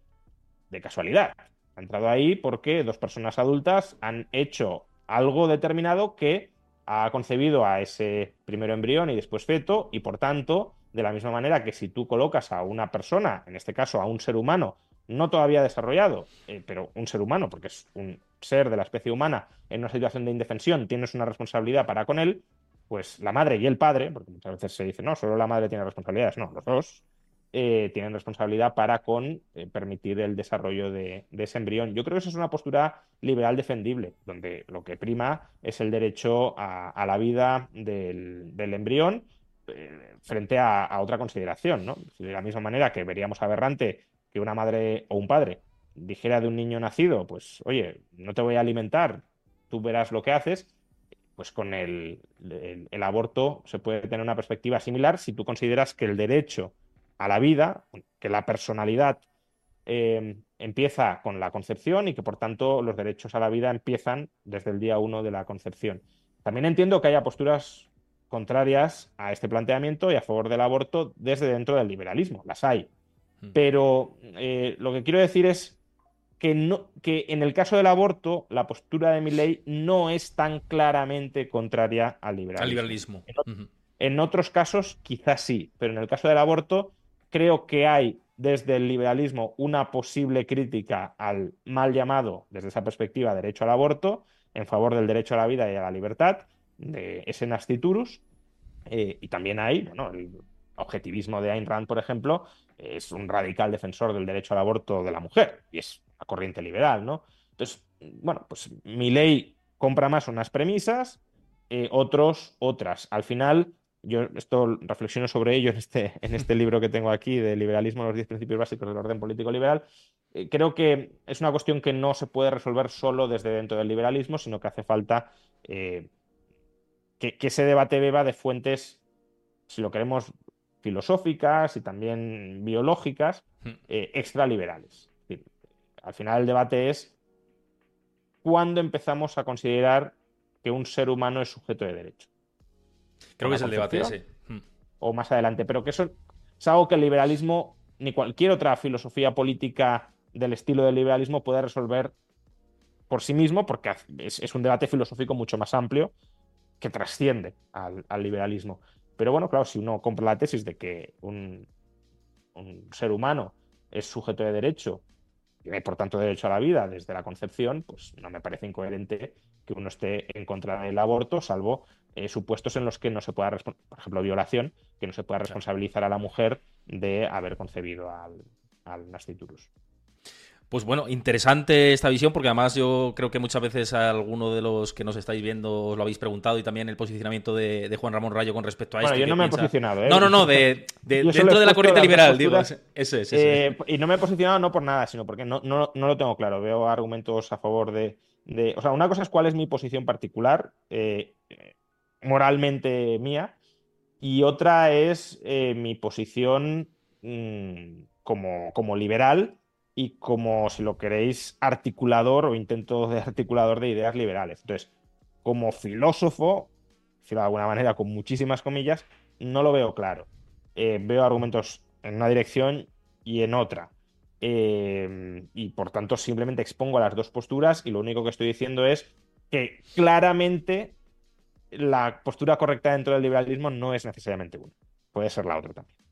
de casualidad. Ha entrado ahí porque dos personas adultas han hecho algo determinado que ha concebido a ese primero embrión y después feto, y por tanto, de la misma manera que si tú colocas a una persona, en este caso a un ser humano, no todavía desarrollado, eh, pero un ser humano, porque es un ser de la especie humana en una situación de indefensión, tienes una responsabilidad para con él, pues la madre y el padre, porque muchas veces se dice, no, solo la madre tiene responsabilidades, no, los dos, eh, tienen responsabilidad para con eh, permitir el desarrollo de, ese embrión. Yo creo que esa es una postura liberal defendible, donde lo que prima es el derecho a, la vida del, embrión eh, frente a, otra consideración. ¿no? De la misma manera que veríamos aberrante que una madre o un padre dijera de un niño nacido, pues oye, no te voy a alimentar, tú verás lo que haces, pues con el, aborto se puede tener una perspectiva similar si tú consideras que el derecho a la vida, que la personalidad eh, empieza con la concepción y que por tanto los derechos a la vida empiezan desde el día uno de la concepción. También entiendo que haya posturas contrarias a este planteamiento y a favor del aborto desde dentro del liberalismo, las hay. Mm. Pero eh, lo que quiero decir es que, no, que en el caso del aborto la postura de mi ley no es tan claramente contraria al liberalismo. Al liberalismo. en otros casos quizás sí, pero en el caso del aborto Creo que hay desde el liberalismo una posible crítica al mal llamado, desde esa perspectiva, derecho al aborto, en favor del derecho a la vida y a la libertad, de ese nasciturus. Eh, y también hay, bueno, el objetivismo de Ayn Rand, por ejemplo, es un radical defensor del derecho al aborto de la mujer, y es la corriente liberal, ¿no? Entonces, bueno, pues mi ley compra más unas premisas, eh, otros otras. Al final, yo esto reflexiono sobre ello en este, en este libro que tengo aquí, de Liberalismo, los 10 principios básicos del orden político liberal. Eh, creo que es una cuestión que no se puede resolver solo desde dentro del liberalismo, sino que hace falta eh, que, ese debate beba de fuentes, si lo queremos, filosóficas y también biológicas, eh, extraliberales. Al final el debate es cuándo empezamos a considerar que un ser humano es sujeto de derecho. Creo que es el debate ese. Hmm. O más adelante, pero que eso es algo que el liberalismo ni cualquier otra filosofía política del estilo del liberalismo puede resolver por sí mismo, porque es, un debate filosófico mucho más amplio que trasciende al, liberalismo. Pero bueno, claro, si uno compra la tesis de que un, un ser humano es sujeto de derecho y por tanto derecho a la vida desde la concepción, pues no me parece incoherente que uno esté en contra del aborto, salvo eh, supuestos en los que no se pueda, por ejemplo, violación, que no se pueda responsabilizar a la mujer de haber concebido al, al nasciturus. Pues bueno, interesante esta visión porque además yo creo que muchas veces a alguno de los que nos estáis viendo os lo habéis preguntado y también el posicionamiento de, Juan Ramón Rayo con respecto a bueno, Yo no me he posicionado, ¿eh? No, no, no, de, dentro de la corriente liberal, digo. Eso es. Eh, y no me he posicionado no por nada, sino porque no, no, no lo tengo claro. Veo argumentos a favor de, O sea, una cosa es cuál es mi posición particular, eh, moralmente mía, y otra es mi posición mm, como, como liberal y como, si lo queréis, articulador o intento de articulador de ideas liberales. Entonces, como filósofo, de alguna manera con muchísimas comillas, no lo veo claro. Eh, veo argumentos en una dirección y en otra. Eh, y por tanto, simplemente expongo las dos posturas y lo único que estoy diciendo es que claramente la postura correcta dentro del liberalismo no es necesariamente una. Puede ser la otra también.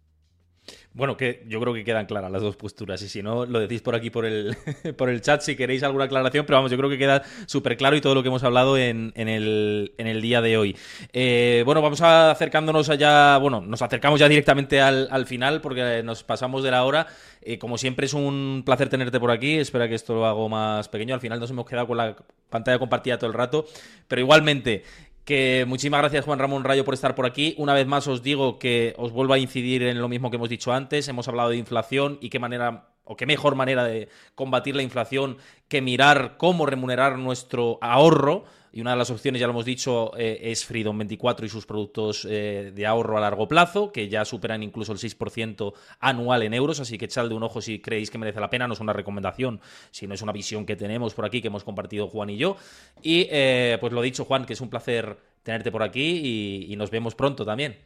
Bueno, que yo creo que quedan claras las dos posturas y si no, lo decís por aquí por el, por el chat si queréis alguna aclaración, pero vamos, yo creo que queda súper claro y todo lo que hemos hablado en, el, día de hoy. Eh, bueno, vamos acercándonos allá, bueno, nos acercamos ya directamente al, final porque nos pasamos de la hora. Eh, como siempre es un placer tenerte por aquí, espera que esto lo hago más pequeño, al final nos hemos quedado con la pantalla compartida todo el rato, pero igualmente que muchísimas gracias Juan Ramón Rayo por estar por aquí. Una vez más os digo que os vuelvo a incidir en lo mismo que hemos dicho antes. Hemos hablado de inflación y qué manera o qué mejor manera de combatir la inflación que mirar cómo remunerar nuestro ahorro y una de las opciones, ya lo hemos dicho, eh, es Freedom 24 y sus productos eh, de ahorro a largo plazo, que ya superan incluso el 6% anual en euros, así que echadle un ojo si creéis que merece la pena, no es una recomendación, sino es una visión que tenemos por aquí, que hemos compartido Juan y yo. Y eh, pues lo dicho, Juan, que es un placer tenerte por aquí y nos vemos pronto también.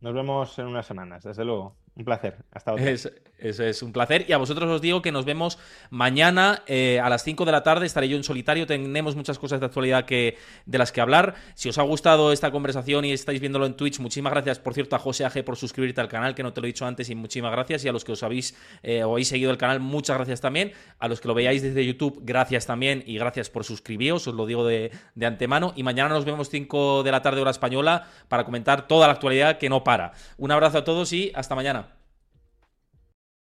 Nos vemos en unas semanas, desde luego. Un placer. Hasta otra. Eso es, un placer. Y a vosotros os digo que nos vemos mañana eh, a las 5 de la tarde. Estaré yo en solitario. Tenemos muchas cosas de actualidad que, de las que hablar. Si os ha gustado esta conversación y estáis viéndolo en Twitch, muchísimas gracias, por cierto, a José AG por suscribirte al canal, que no te lo he dicho antes, y muchísimas gracias. Y a los que os habéis eh, o habéis seguido el canal, muchas gracias también. A los que lo veáis desde YouTube, gracias también. Y gracias por suscribiros, os lo digo de, de antemano. Y mañana nos vemos 5 de la tarde, hora española, para comentar toda la actualidad que no para. Un abrazo a todos y hasta mañana.